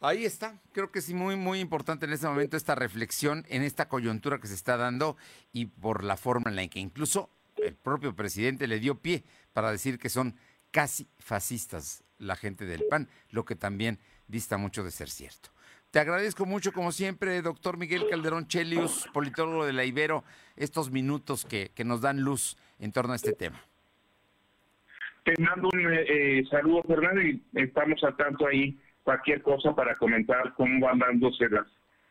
ahí está, creo que sí, muy, muy importante en este momento esta reflexión en esta coyuntura que se está dando y por la forma en la que incluso el propio presidente le dio pie para decir que son casi fascistas la gente del PAN, lo que también dista mucho de ser cierto. Te agradezco mucho, como siempre, doctor Miguel Calderón Chelius, politólogo de la Ibero, estos minutos que, nos dan luz en torno a este tema. Te mando un eh, eh, saludo, Fernando, y estamos al tanto ahí cualquier cosa para comentar cómo van dándose las,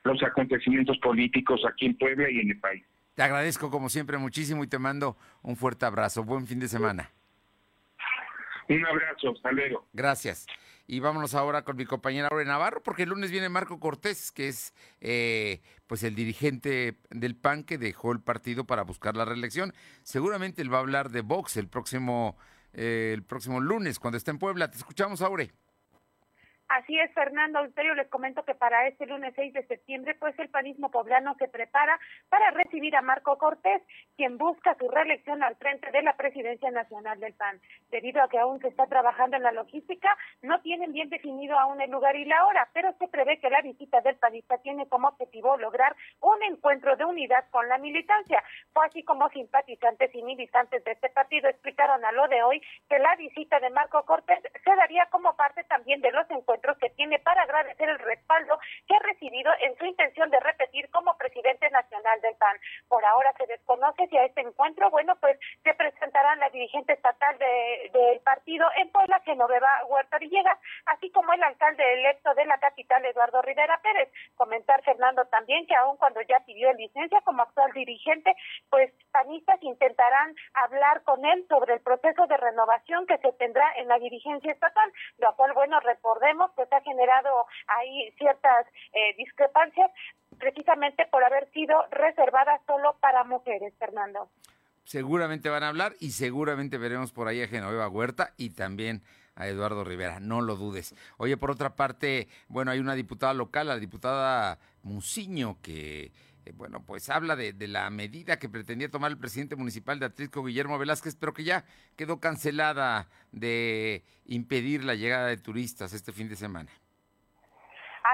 los acontecimientos políticos aquí en Puebla y en el país. Te agradezco, como siempre, muchísimo y te mando un fuerte abrazo. Buen fin de semana. Un abrazo, hasta luego. Gracias. Y vámonos ahora con mi compañera Aure Navarro, porque el lunes viene Marco Cortés, que es eh, pues el dirigente del PAN que dejó el partido para buscar la reelección. Seguramente él va a hablar de Vox el próximo, eh, el próximo lunes, cuando esté en Puebla. Te escuchamos, Aure. Así es, Fernando Auditorio, les comento que para este lunes 6 de septiembre, pues el panismo poblano se prepara para recibir a Marco Cortés, quien busca su reelección al frente de la presidencia nacional del PAN. Debido a que aún se está trabajando en la logística, no tienen bien definido aún el lugar y la hora, pero se prevé que la visita del panista tiene como objetivo lograr un encuentro de unidad con la militancia. Fue así como simpatizantes y militantes de este partido explicaron a lo de hoy que la visita de Marco Cortés se daría como parte también de los encuentros que tiene para agradecer el respaldo que ha recibido en su intención de repetir como presidente nacional del PAN. Por ahora se desconoce si a este encuentro, bueno, pues se presentarán la dirigente estatal del partido en Puebla, Genoveva Huerta Villegas, así como el alcalde electo de la capital, Eduardo Rivera Pérez. Comentar, Fernando, también que aún cuando ya pidió licencia como actual dirigente, pues panistas intentarán hablar con él sobre el proceso de renovación que se tendrá en la dirigencia estatal, lo cual, bueno, recordemos que se ha generado ahí ciertas eh, discrepancias precisamente por haber sido reservadas solo para mujeres, Fernando. Seguramente van a hablar y seguramente veremos por ahí a Genoveva Huerta y también a Eduardo Rivera, no lo dudes. Oye, por otra parte, bueno, hay una diputada local, la diputada Musiño, que eh, bueno, pues habla de, la medida que pretendía tomar el presidente municipal de Atrisco, Guillermo Velázquez, pero que ya quedó cancelada de impedir la llegada de turistas este fin de semana.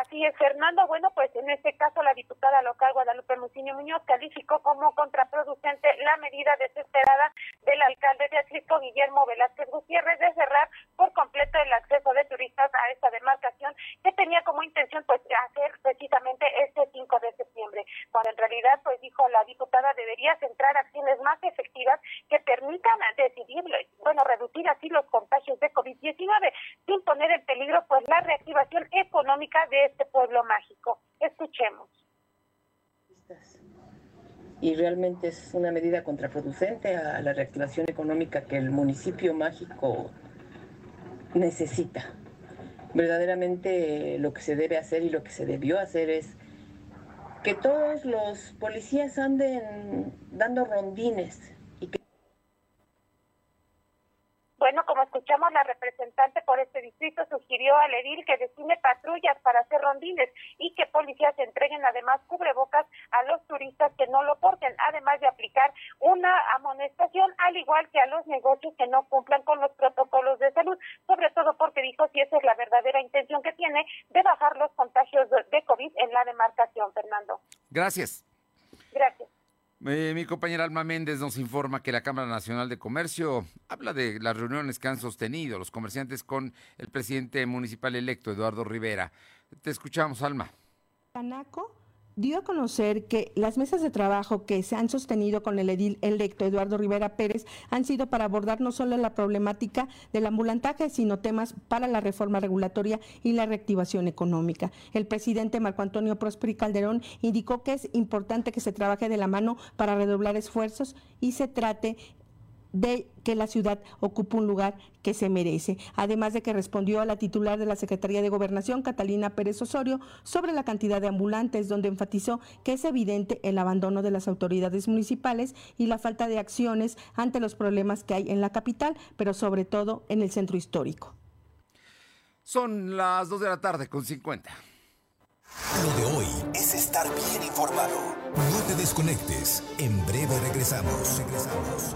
Así es, Fernando. Bueno, pues en este caso la diputada local Guadalupe Muciño Muñoz calificó como contraproducente la medida desesperada del alcalde de Atlisco, Guillermo Velázquez Gutiérrez, de cerrar por completo el acceso de turistas a esta demarcación que tenía como intención pues hacer precisamente este 5 de septiembre. Cuando en realidad, pues dijo la diputada, debería centrar acciones más efectivas que permitan decidir, bueno, reducir así los contagios de COVID-19 sin poner en peligro pues la reactivación económica de este pueblo mágico. Escuchemos. Y realmente es una medida contraproducente a la reactivación económica que el municipio mágico necesita. Verdaderamente lo que se debe hacer y lo que se debió hacer es que todos los policías anden dando rondines Bueno, como escuchamos, la representante por este distrito sugirió al edil que destine patrullas para hacer rondines y que policías entreguen además cubrebocas a los turistas que no lo porten, además de aplicar una amonestación, al igual que a los negocios que no cumplan con los protocolos de salud, sobre todo porque dijo si esa es la verdadera intención que tiene de bajar los contagios de COVID en la demarcación, Fernando. Gracias. Gracias. Eh, mi compañera Alma Méndez nos informa que la Cámara Nacional de Comercio habla de las reuniones que han sostenido los comerciantes con el presidente municipal electo, Eduardo Rivera. Te escuchamos, Alma. Canaco dio a conocer que las mesas de trabajo que se han sostenido con el edil electo Eduardo Rivera Pérez han sido para abordar no solo la problemática del ambulantaje, sino temas para la reforma regulatoria y la reactivación económica. El presidente Marco Antonio Prosperi Calderón indicó que es importante que se trabaje de la mano para redoblar esfuerzos y se trate de que la ciudad ocupe un lugar que se merece. Además de que respondió a la titular de la Secretaría de Gobernación, Catalina Pérez Osorio, sobre la cantidad de ambulantes, donde enfatizó que es evidente el abandono de las autoridades municipales y la falta de acciones ante los problemas que hay en la capital, pero sobre todo en el centro histórico. Son las 2 de la tarde con 50. Lo de hoy es estar bien informado. No te desconectes. En breve regresamos. Regresamos.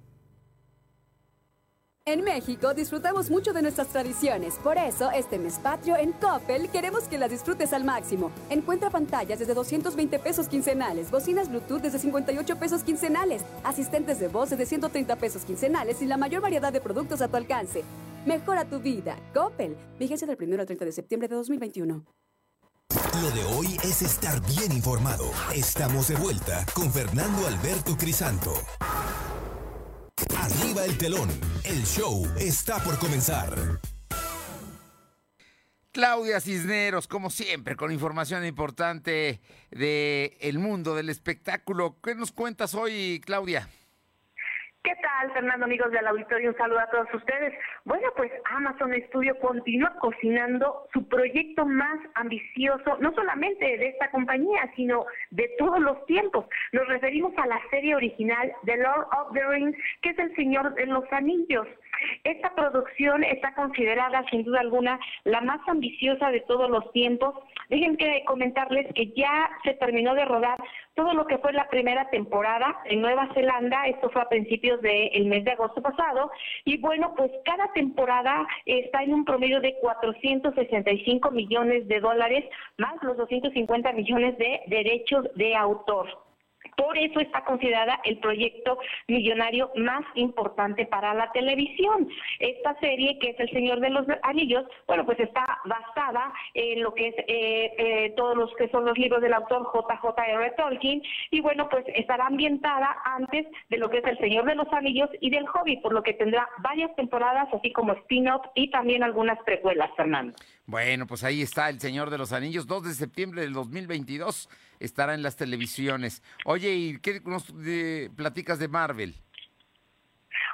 En México disfrutamos mucho de nuestras tradiciones, por eso este mes patrio en Coppel queremos que las disfrutes al máximo. Encuentra pantallas desde 220 pesos quincenales, bocinas Bluetooth desde 58 pesos quincenales, asistentes de voz desde 130 pesos quincenales y la mayor variedad de productos a tu alcance. Mejora tu vida. Coppel. Vigencia del 1 al 30 de septiembre de 2021. Lo de hoy es estar bien informado. Estamos de vuelta con Fernando Alberto Crisanto. Arriba el telón. El show está por comenzar. Claudia Cisneros, como siempre, con información importante del el mundo del espectáculo. ¿Qué nos cuentas hoy, Claudia? ¿Qué tal, Fernando, amigos del auditorio? Un saludo a todos ustedes. Bueno, pues Amazon Studio continúa cocinando su proyecto más ambicioso, no solamente de esta compañía, sino de todos los tiempos. Nos referimos a la serie original The Lord of the Rings, que es El Señor de los Anillos. Esta producción está considerada, sin duda alguna, la más ambiciosa de todos los tiempos. Dejen que comentarles que ya se terminó de rodar todo lo que fue la primera temporada en Nueva Zelanda, esto fue a principios del mes de agosto pasado, y bueno, pues cada temporada está en un promedio de 465 millones de dólares, más los 250 millones de derechos de autor. Por eso está considerada el proyecto millonario más importante para la televisión. Esta serie, que es El Señor de los Anillos, bueno, pues está basada en lo que es eh, eh, todos los que son los libros del autor J.J.R. Tolkien, y bueno, pues estará ambientada antes de lo que es El Señor de los Anillos y del Hobbit, por lo que tendrá varias temporadas, así como spin-off y también algunas precuelas, Fernando. Bueno, pues ahí está El Señor de los Anillos, 2 de septiembre del 2022 estará en las televisiones. Oye, ¿y qué nos platicas de Marvel?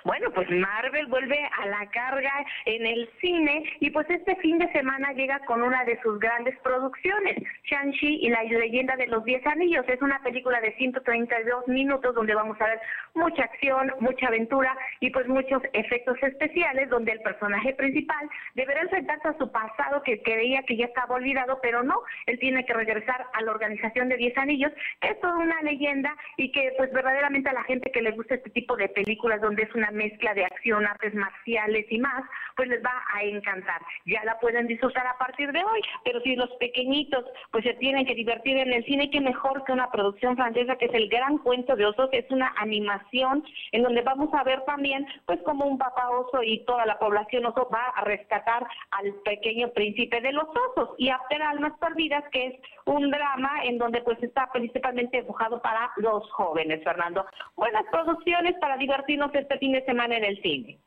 Bueno, pues Marvel vuelve a la carga en el cine y pues este fin de semana llega con una de sus grandes producciones, Shang-Chi y la leyenda de los Diez Anillos. Es una película de 132 minutos donde vamos a ver mucha acción, mucha aventura y pues muchos efectos especiales donde el personaje principal deberá enfrentarse a su pasado que creía que ya estaba olvidado, pero no, él tiene que regresar a la organización de Diez Anillos, es toda una leyenda y que pues verdaderamente a la gente que le gusta este tipo de películas donde es una mezcla de acción, artes marciales y más, pues les va a encantar. Ya la pueden disfrutar a partir de hoy, pero si los pequeñitos pues se tienen que divertir en el cine, qué mejor que una producción francesa que es El Gran Cuento de Osos, es una animación en donde vamos a ver también pues como un papá oso y toda la población oso va a rescatar al pequeño príncipe de los osos y a Almas Perdidas, que es un drama en donde pues está principalmente enfocado para los jóvenes, Fernando. Buenas producciones para divertirnos este fin de semana en el cine.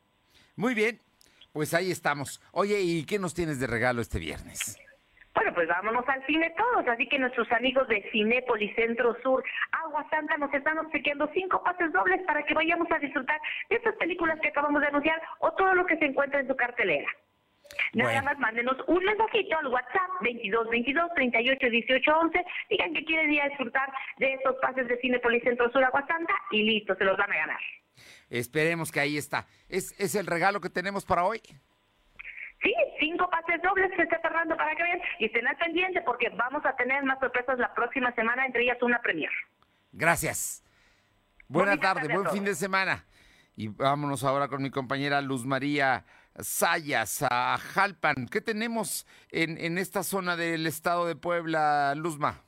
Muy bien, pues ahí estamos. Oye, ¿y qué nos tienes de regalo este viernes? Bueno, pues vámonos al cine todos, así que nuestros amigos de Cinépolis Centro Sur, Agua Santa, nos están obsequiando cinco pases dobles para que vayamos a disfrutar de estas películas que acabamos de anunciar o todo lo que se encuentra en su cartelera. Nada más mándenos un mensajito al WhatsApp 22 22 38 18 11. Digan que quieren ir a disfrutar de estos pases de Cinepolis Centro Sur Agua Santa y listo, se los van a ganar. Esperemos que ahí está. ¿Es, es el regalo que tenemos para hoy? Sí, cinco pases dobles se está tardando para que vean y estén al pendiente porque vamos a tener más sorpresas la próxima semana, entre ellas una premier. Gracias. Buena tarde, buen fin de semana. Y vámonos ahora con mi compañera Luz María Sayas, a Jalpan. ¿Qué tenemos en, en esta zona del estado de Puebla, Luzma?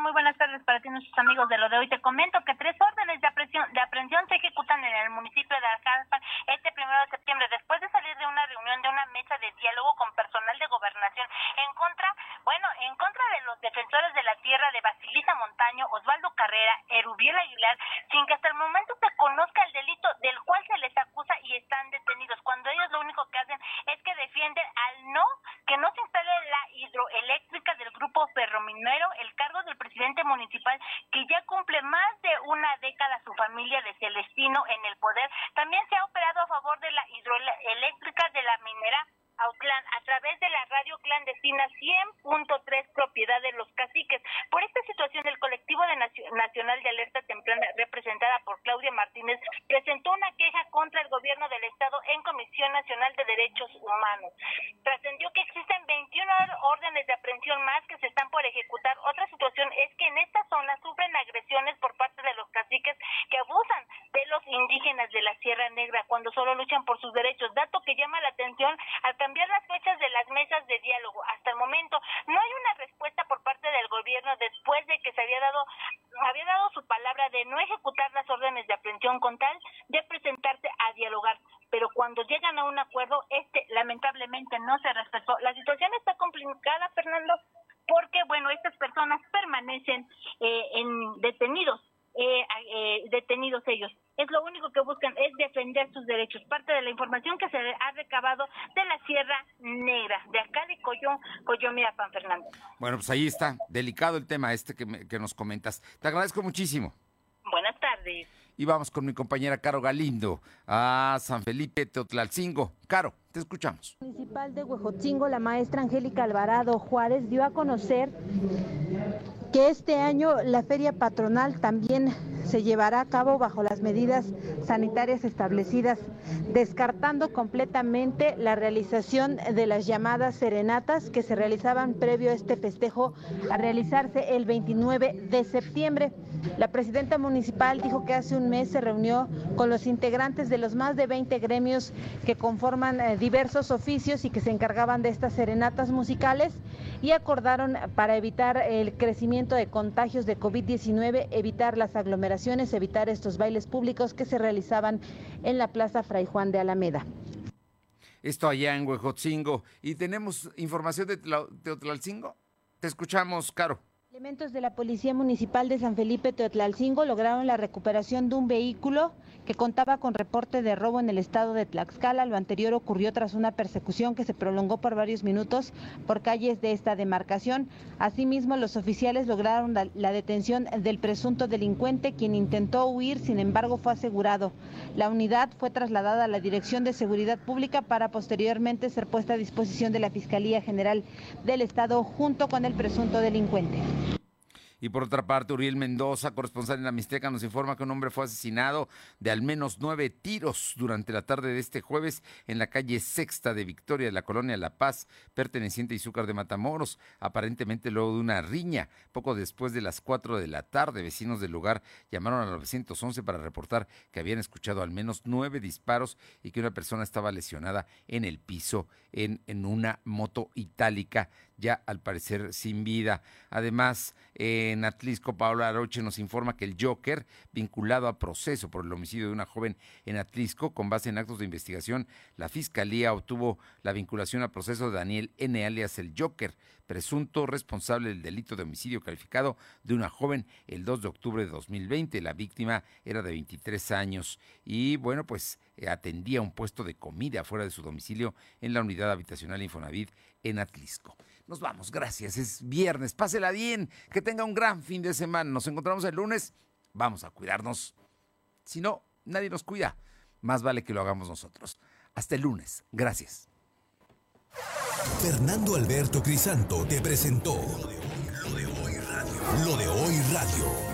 Muy buenas tardes para ti, nuestros amigos de lo de hoy. Te comento que tres órdenes de aprehensión, de aprehensión se ejecutan en el municipio de Jalpan este primero de septiembre, después de salir de una reunión de una mesa de diálogo con personal de gobernación en contra, bueno, en contra de los defensores de la tierra de Basilisa Montaño, Osvaldo Carrera, Erubiel Aguilar, sin que hasta el momento se conozca el delito del cual se les acusa y están detenidos, cuando ellos lo único que hacen es que defienden al no, que no se instale la hidroeléctrica del grupo ferrominero, el cargo del presidente municipal que ya cumple más de una década su familia de Celestino en el poder, también se ha operado a favor de la hidroeléctrica de la minera A través de la radio clandestina 100.3 propiedad de los caciques. Por esta situación, el colectivo de nacional de alerta temprana, representada por Claudia Martínez, presentó una queja contra el gobierno del Estado en Comisión Nacional de Derechos Humanos. Trascendió que existen 21 órdenes de aprehensión más que se están por ejecutar. Otra situación es que en esta zona sufren agresiones por parte de los caciques que abusan de los indígenas de la Sierra Negra cuando solo luchan por sus derechos, dato que llama la atención al cambiar las fechas de las mesas de diálogo. Hasta el momento no hay una respuesta por parte del gobierno después de que se había dado había dado su palabra de no ejecutar las órdenes de aprehensión con tal de presentarse a dialogar, pero cuando llegan a un acuerdo este lamentablemente no se respetó. La situación está complicada, Fernando, porque bueno, estas personas permanecen eh, en detenidos eh, eh, detenidos ellos. Es lo único que buscan, es defender sus derechos. Parte de la información que se ha recabado de la Sierra Negra, de acá de Coyón, Pan Fernando. Bueno, pues ahí está, delicado el tema este que, que nos comentas. Te agradezco muchísimo. Buenas tardes. Y vamos con mi compañera Caro Galindo a San Felipe Teotlalcingo. Caro, te escuchamos. Municipal de Huejotzingo, la maestra Angélica Alvarado Juárez dio a conocer que este año la feria patronal también se llevará a cabo bajo las medidas sanitarias establecidas, descartando completamente la realización de las llamadas serenatas que se realizaban previo a este festejo a realizarse el 29 de septiembre. La presidenta municipal dijo que hace un mes se reunió con los integrantes de los más de 20 gremios que conforman eh, diversos oficios y que se encargaban de estas serenatas musicales y acordaron para evitar el crecimiento de contagios de COVID-19, evitar las aglomeraciones, evitar estos bailes públicos que se realizaban en la Plaza Fray Juan de Alameda. Esto allá en Huejotzingo. ¿Y tenemos información de Teotlalcingo? Te escuchamos, Caro. Elementos de la Policía Municipal de San Felipe Teotlalcingo lograron la recuperación de un vehículo que contaba con reporte de robo en el estado de Tlaxcala. Lo anterior ocurrió tras una persecución que se prolongó por varios minutos por calles de esta demarcación. Asimismo, los oficiales lograron la, detención del presunto delincuente, quien intentó huir, sin embargo fue asegurado. La unidad fue trasladada a la Dirección de Seguridad Pública para posteriormente ser puesta a disposición de la Fiscalía General del Estado junto con el presunto delincuente. Y por otra parte, Uriel Mendoza, corresponsal en la Mixteca, nos informa que un hombre fue asesinado de al menos nueve tiros durante la tarde de este jueves en la calle Sexta de Victoria de la colonia La Paz, perteneciente a Izúcar de Matamoros, aparentemente luego de una riña. Poco después de las cuatro de la tarde, vecinos del lugar llamaron al 911 para reportar que habían escuchado al menos nueve disparos y que una persona estaba lesionada en el piso en, en una moto itálica ya al parecer sin vida. Además, en Atlisco, Paola Aroche nos informa que el Joker, vinculado a proceso por el homicidio de una joven en Atlisco, con base en actos de investigación, la Fiscalía obtuvo la vinculación a proceso de Daniel N. alias el Joker, presunto responsable del delito de homicidio calificado de una joven el 2 de octubre de 2020. La víctima era de 23 años y, bueno, pues eh, atendía un puesto de comida fuera de su domicilio en la unidad habitacional Infonavit en Atlisco. Nos vamos, gracias. Es viernes, pásela bien, que tenga un gran fin de semana. Nos encontramos el lunes. Vamos a cuidarnos. Si no, nadie nos cuida. Más vale que lo hagamos nosotros. Hasta el lunes. Gracias. Fernando Alberto Crisanto te presentó Lo de hoy radio. Lo de hoy radio.